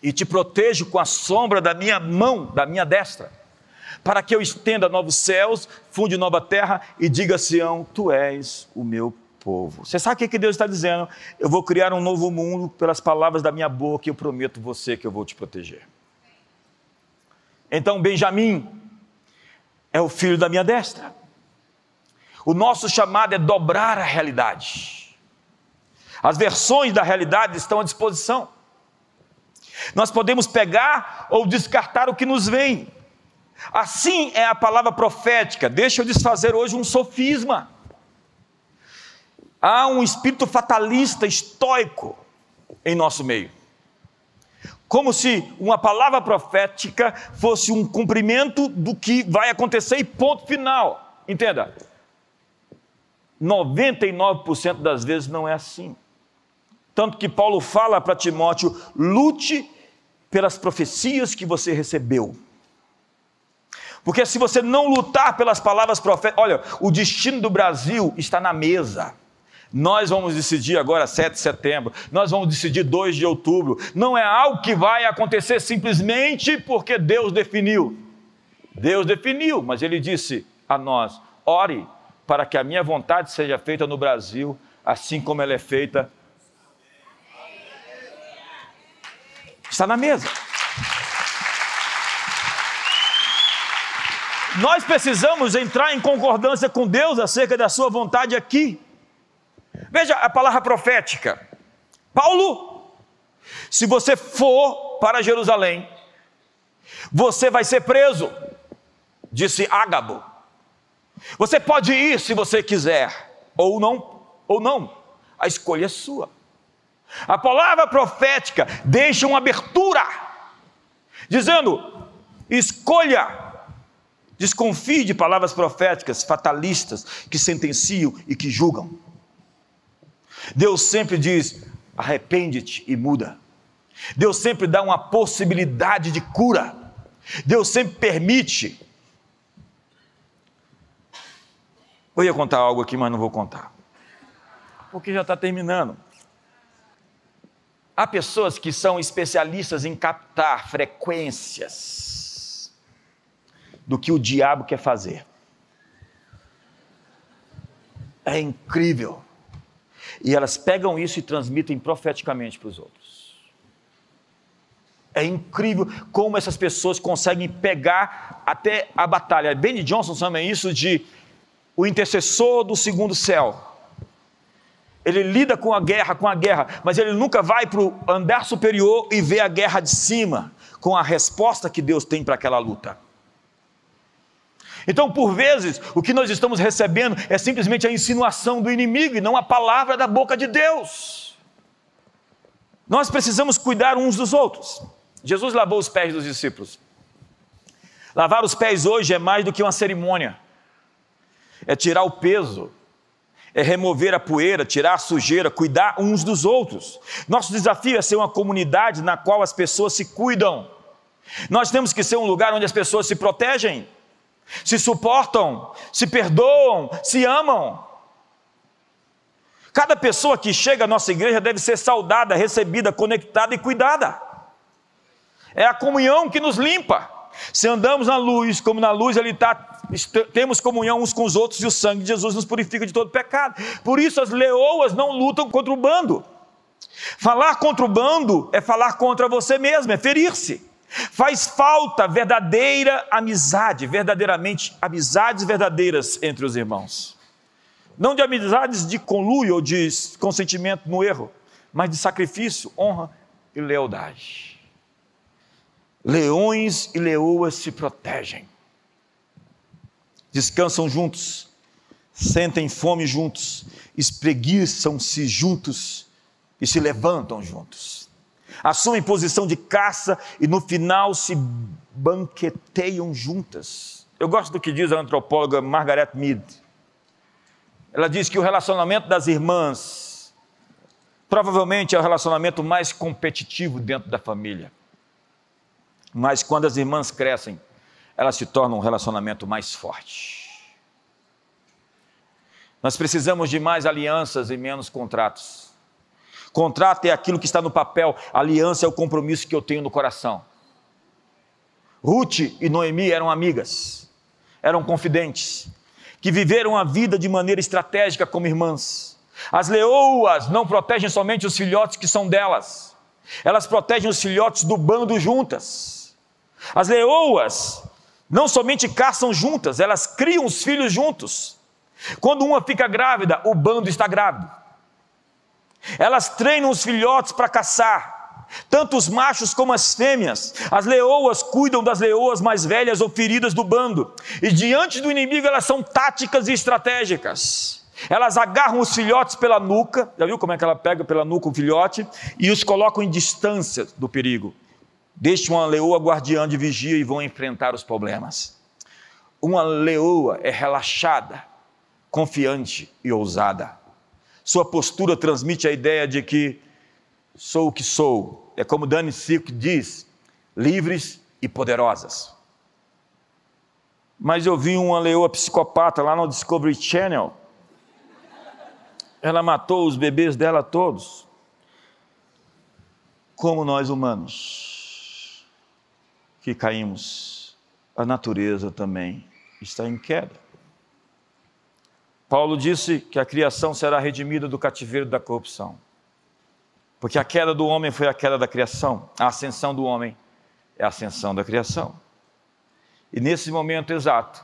e te protejo com a sombra da minha mão, da minha destra, para que eu estenda novos céus, funde nova terra e diga a Sião: Tu és o meu povo. Você sabe o que Deus está dizendo? Eu vou criar um novo mundo pelas palavras da minha boca e eu prometo você que eu vou te proteger. Então, Benjamim é o filho da minha destra. O nosso chamado é dobrar a realidade. As versões da realidade estão à disposição. Nós podemos pegar ou descartar o que nos vem. Assim é a palavra profética. Deixa eu desfazer hoje um sofisma. Há um espírito fatalista, estoico em nosso meio. Como se uma palavra profética fosse um cumprimento do que vai acontecer e ponto final. Entenda. 99% das vezes não é assim. Tanto que Paulo fala para Timóteo: lute pelas profecias que você recebeu. Porque se você não lutar pelas palavras proféticas, olha, o destino do Brasil está na mesa. Nós vamos decidir agora 7 de setembro, nós vamos decidir 2 de outubro. Não é algo que vai acontecer simplesmente porque Deus definiu. Deus definiu, mas Ele disse a nós: ore para que a minha vontade seja feita no Brasil, assim como ela é feita Está na mesa. Nós precisamos entrar em concordância com Deus acerca da Sua vontade aqui. Veja a palavra profética. Paulo, se você for para Jerusalém, você vai ser preso, disse Ágabo. Você pode ir se você quiser, ou não, ou não. A escolha é sua. A palavra profética deixa uma abertura, dizendo: escolha. Desconfie de palavras proféticas fatalistas que sentenciam e que julgam. Deus sempre diz: arrepende-te e muda. Deus sempre dá uma possibilidade de cura. Deus sempre permite. Eu ia contar algo aqui, mas não vou contar. Porque já está terminando. Há pessoas que são especialistas em captar frequências do que o diabo quer fazer. É incrível. E elas pegam isso e transmitem profeticamente para os outros. É incrível como essas pessoas conseguem pegar até a batalha. Benny Johnson chama isso de o intercessor do segundo céu ele lida com a guerra, com a guerra, mas ele nunca vai para o andar superior e vê a guerra de cima, com a resposta que Deus tem para aquela luta. Então, por vezes, o que nós estamos recebendo é simplesmente a insinuação do inimigo e não a palavra da boca de Deus. Nós precisamos cuidar uns dos outros. Jesus lavou os pés dos discípulos. Lavar os pés hoje é mais do que uma cerimônia, é tirar o peso, é remover a poeira, tirar a sujeira, cuidar uns dos outros. Nosso desafio é ser uma comunidade na qual as pessoas se cuidam. Nós temos que ser um lugar onde as pessoas se protegem, se suportam, se perdoam, se amam. Cada pessoa que chega à nossa igreja deve ser saudada, recebida, conectada e cuidada. É a comunhão que nos limpa. Se andamos na luz, como na luz ele está, temos comunhão uns com os outros e o sangue de Jesus nos purifica de todo pecado. Por isso as leoas não lutam contra o bando. Falar contra o bando é falar contra você mesmo, é ferir-se. Faz falta verdadeira amizade, verdadeiramente amizades verdadeiras entre os irmãos. Não de amizades de conluio ou de consentimento no erro, mas de sacrifício, honra e lealdade. Leões e leoas se protegem, descansam juntos, sentem fome juntos, espreguiçam-se juntos e se levantam juntos. Assumem posição de caça e no final se banqueteiam juntas. Eu gosto do que diz a antropóloga Margaret Mead. Ela diz que o relacionamento das irmãs provavelmente é o relacionamento mais competitivo dentro da família. Mas quando as irmãs crescem, elas se tornam um relacionamento mais forte. Nós precisamos de mais alianças e menos contratos. Contrato é aquilo que está no papel, aliança é o compromisso que eu tenho no coração. Ruth e Noemi eram amigas, eram confidentes, que viveram a vida de maneira estratégica como irmãs. As leoas não protegem somente os filhotes que são delas, elas protegem os filhotes do bando juntas. As leoas não somente caçam juntas, elas criam os filhos juntos. Quando uma fica grávida, o bando está grávido. Elas treinam os filhotes para caçar, tanto os machos como as fêmeas. As leoas cuidam das leoas mais velhas ou feridas do bando, e diante do inimigo elas são táticas e estratégicas. Elas agarram os filhotes pela nuca, já viu como é que ela pega pela nuca o filhote? E os colocam em distância do perigo. Deixam uma leoa guardiã de vigia e vão enfrentar os problemas. Uma leoa é relaxada, confiante e ousada. Sua postura transmite a ideia de que sou o que sou. É como Dani Circo diz: livres e poderosas. Mas eu vi uma leoa psicopata lá no Discovery Channel. Ela matou os bebês dela todos. Como nós humanos que caímos, a natureza também está em queda. Paulo disse que a criação será redimida do cativeiro da corrupção. Porque a queda do homem foi a queda da criação, a ascensão do homem é a ascensão da criação. E nesse momento exato,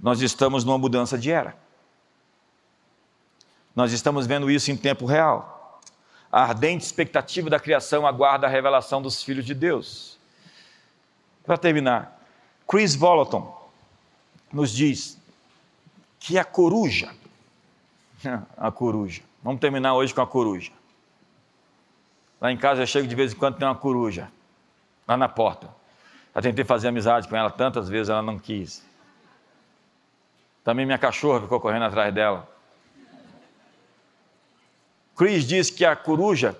nós estamos numa mudança de era. Nós estamos vendo isso em tempo real. A ardente expectativa da criação aguarda a revelação dos filhos de Deus. Para terminar, Chris Volaton nos diz que é a coruja. <laughs> A coruja. Vamos terminar hoje com a coruja. Lá em casa eu chego de vez em quando tem uma coruja, lá na porta. Já tentei fazer amizade com ela tantas vezes, ela não quis. Também minha cachorra ficou correndo atrás dela. Chris diz que a coruja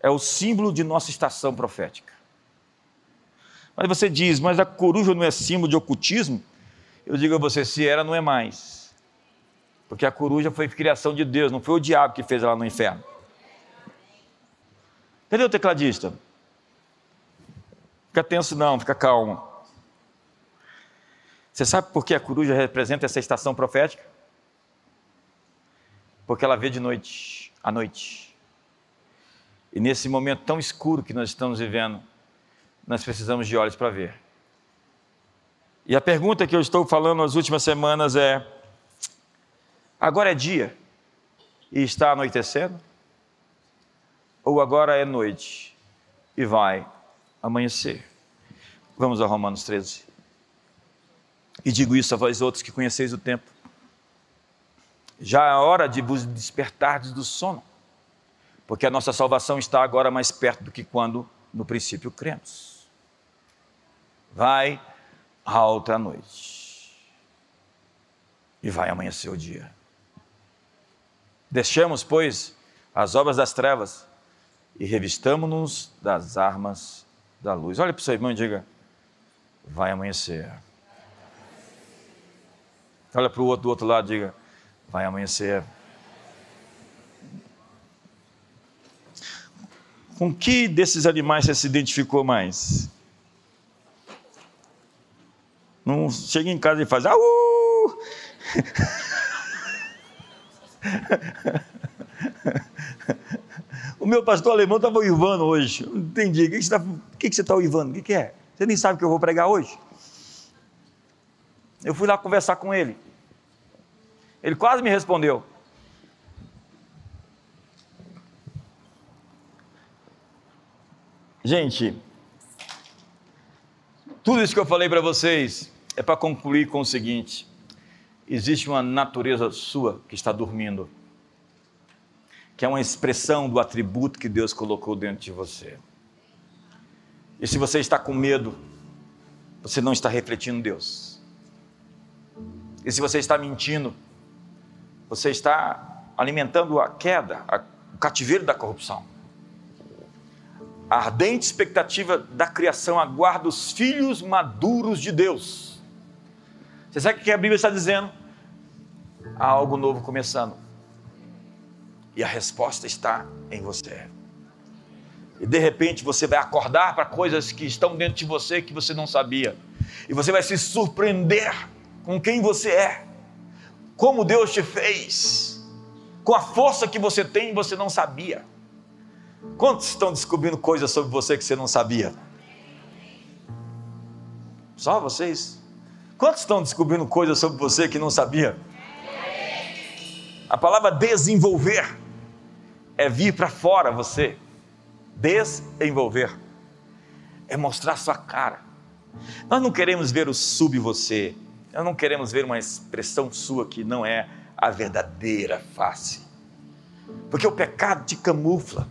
é o símbolo de nossa estação profética. Mas você diz, mas a coruja não é símbolo de ocultismo? Eu digo a você, se era, não é mais. Porque a coruja foi criação de Deus, não foi o diabo que fez ela no inferno. Entendeu, tecladista? Fica tenso não, fica calmo. Você sabe por que a coruja representa essa estação profética? Porque ela vê de noite, à noite. E nesse momento tão escuro que nós estamos vivendo, nós precisamos de olhos para ver. E a pergunta que eu estou falando nas últimas semanas é: agora é dia e está anoitecendo? Ou agora é noite e vai amanhecer? Vamos a Romanos 13. E digo isso a vós outros que conheceis o tempo. Já é hora de vos despertardes do sono, porque a nossa salvação está agora mais perto do que quando no princípio cremos. Vai alta noite. E vai amanhecer o dia. Deixemos, pois, as obras das trevas e revistamos-nos das armas da luz. Olha para o seu irmão e diga: vai amanhecer. Olha para o outro do outro lado e diga: vai amanhecer. Com que desses animais você se identificou mais? Não chega em casa e faz. Au! o meu pastor alemão estava uivando hoje. Não entendi. O que você está tá uivando? O que, que é? Você nem sabe o que eu vou pregar hoje? Eu fui lá conversar com ele. Ele quase me respondeu. Gente, Tudo isso que eu falei para vocês é para concluir com o seguinte: existe uma natureza sua que está dormindo, que é uma expressão do atributo que Deus colocou dentro de você. E se você está com medo, você não está refletindo Deus. E se você está mentindo, você está alimentando a queda, o cativeiro da corrupção. A ardente expectativa da criação aguarda os filhos maduros de Deus. Você sabe o que a Bíblia está dizendo? Há algo novo começando. E a resposta está em você. E de repente você vai acordar para coisas que estão dentro de você que você não sabia. E você vai se surpreender com quem você é como Deus te fez, com a força que você tem, você não sabia. Quantos estão descobrindo coisas sobre você que você não sabia? Só vocês? Quantos estão descobrindo coisas sobre você que não sabia? A palavra desenvolver é vir para fora você. Desenvolver é mostrar sua cara. Nós não queremos ver o sub você, nós não queremos ver uma expressão sua que não é a verdadeira face. Porque o pecado te camufla,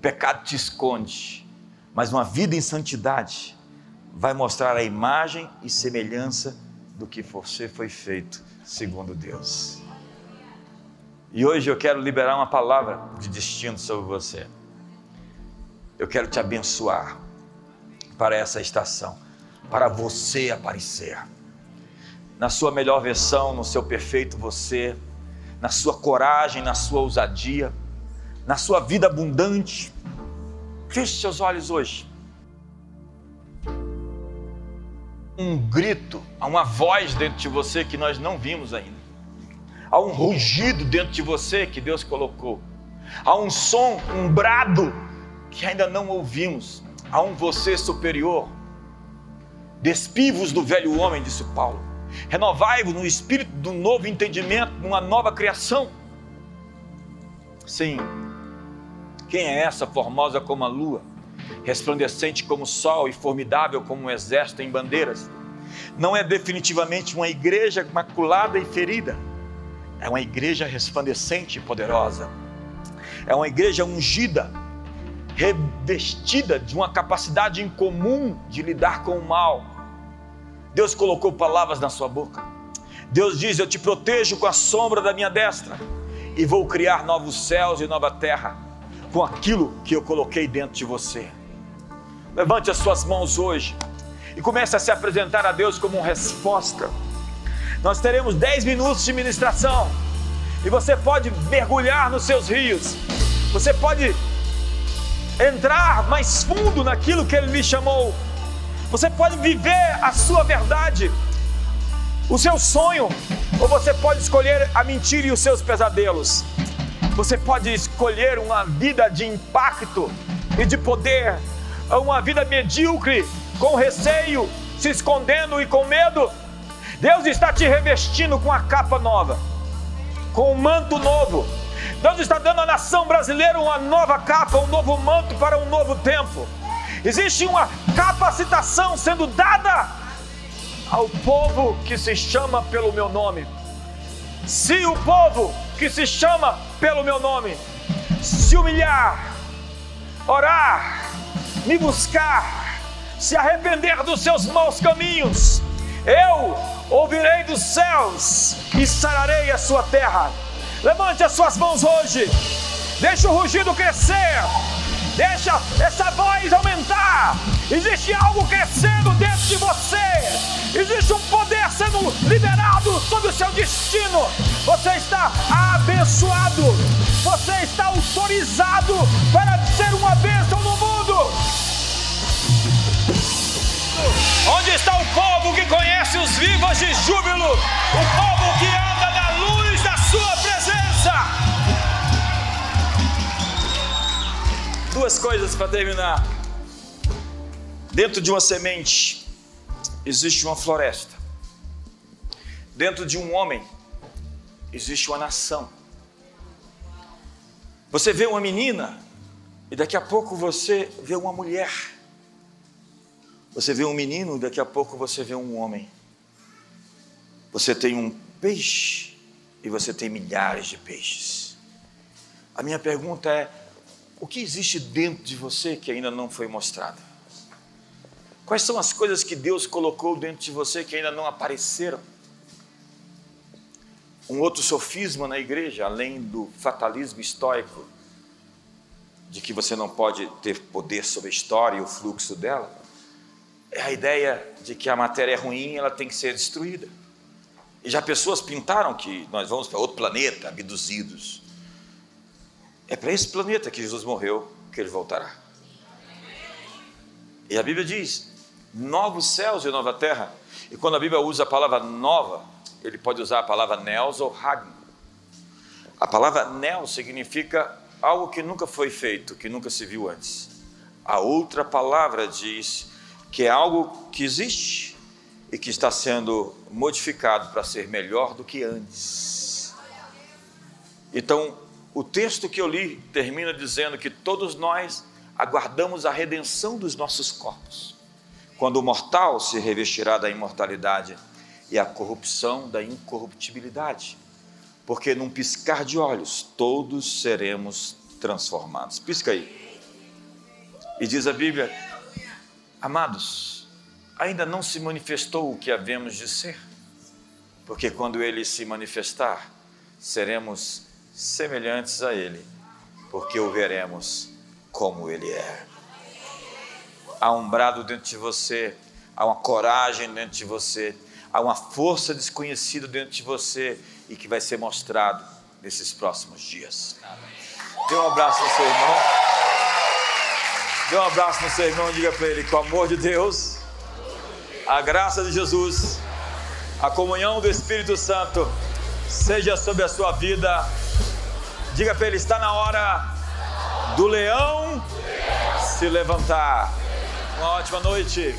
o pecado te esconde, mas uma vida em santidade vai mostrar a imagem e semelhança do que você foi feito segundo Deus. E hoje eu quero liberar uma palavra de destino sobre você. Eu quero te abençoar para essa estação, para você aparecer na sua melhor versão, no seu perfeito você, na sua coragem, na sua ousadia, na sua vida abundante. Feche seus olhos hoje. Um grito, há uma voz dentro de você que nós não vimos ainda. Há um rugido dentro de você que Deus colocou. Há um som, um brado que ainda não ouvimos. Há um você superior. Despivos do velho homem, disse Paulo Renovai-vos no espírito do novo entendimento, numa nova criação. Sim. Quem é essa formosa como a lua, resplandecente como o sol e formidável como um exército em bandeiras? Não é definitivamente uma igreja maculada e ferida. É uma igreja resplandecente e poderosa. É uma igreja ungida, revestida de uma capacidade incomum de lidar com o mal Deus colocou palavras na sua boca. Deus diz: Eu te protejo com a sombra da minha destra e vou criar novos céus e nova terra com aquilo que eu coloquei dentro de você. Levante as suas mãos hoje e comece a se apresentar a Deus como resposta. Nós teremos 10 minutos de ministração e você pode mergulhar nos seus rios, você pode entrar mais fundo naquilo que Ele lhe chamou você pode viver a sua verdade, o seu sonho, ou você pode escolher a mentira e os seus pesadelos. Você pode escolher uma vida de impacto e de poder, uma vida medíocre, com receio, se escondendo e com medo. Deus está te revestindo com a capa nova, com um manto novo. Deus está dando à nação brasileira uma nova capa, um novo manto para um novo tempo. Existe uma capacitação sendo dada ao povo que se chama pelo meu nome. Se o povo que se chama pelo meu nome. Se humilhar, orar, me buscar, se arrepender dos seus maus caminhos, eu ouvirei dos céus e sararei a sua terra. Levante as suas mãos hoje, deixe o rugido crescer Deixa essa voz aumentar. Existe algo crescendo dentro de você. Existe um poder sendo liberado sobre o seu destino. Você está abençoado. Você está autorizado para ser uma bênção no mundo. Onde está o povo que conhece os vivos de júbilo? O povo que anda na luz da sua presença. Duas coisas para terminar. Dentro de uma semente existe uma floresta. Dentro de um homem existe uma nação. Você vê uma menina e daqui a pouco você vê uma mulher. Você vê um menino, daqui a pouco você vê um homem. Você tem um peixe e você tem milhares de peixes. A minha pergunta é: o que existe dentro de você que ainda não foi mostrado? Quais são as coisas que Deus colocou dentro de você que ainda não apareceram? Um outro sofisma na igreja, além do fatalismo estoico, de que você não pode ter poder sobre a história e o fluxo dela, é a ideia de que a matéria é ruim, ela tem que ser destruída. E já pessoas pintaram que nós vamos para outro planeta, abduzidos. É para esse planeta que Jesus morreu que ele voltará. E a Bíblia diz: novos céus e nova terra. E quando a Bíblia usa a palavra nova, ele pode usar a palavra neos ou hagn. A palavra neo significa algo que nunca foi feito, que nunca se viu antes. A outra palavra diz que é algo que existe e que está sendo modificado para ser melhor do que antes. Então, o texto que eu li termina dizendo que todos nós aguardamos a redenção dos nossos corpos quando o mortal se revestirá da imortalidade e a corrupção da incorruptibilidade. Porque num piscar de olhos todos seremos transformados. Pisca aí. E diz a Bíblia: Amados, ainda não se manifestou o que havemos de ser, porque quando ele se manifestar, seremos semelhantes a ele, porque o veremos como ele é há um brado dentro de você, há uma coragem dentro de você, há uma força desconhecida dentro de você e que vai ser mostrado nesses próximos dias. Dê um abraço no seu irmão. Dê um abraço no seu irmão e diga para ele: com o amor de Deus, a graça de Jesus, a comunhão do Espírito Santo, seja sobre a sua vida. Diga para ele: está na hora do leão se levantar. Uma ótima noite.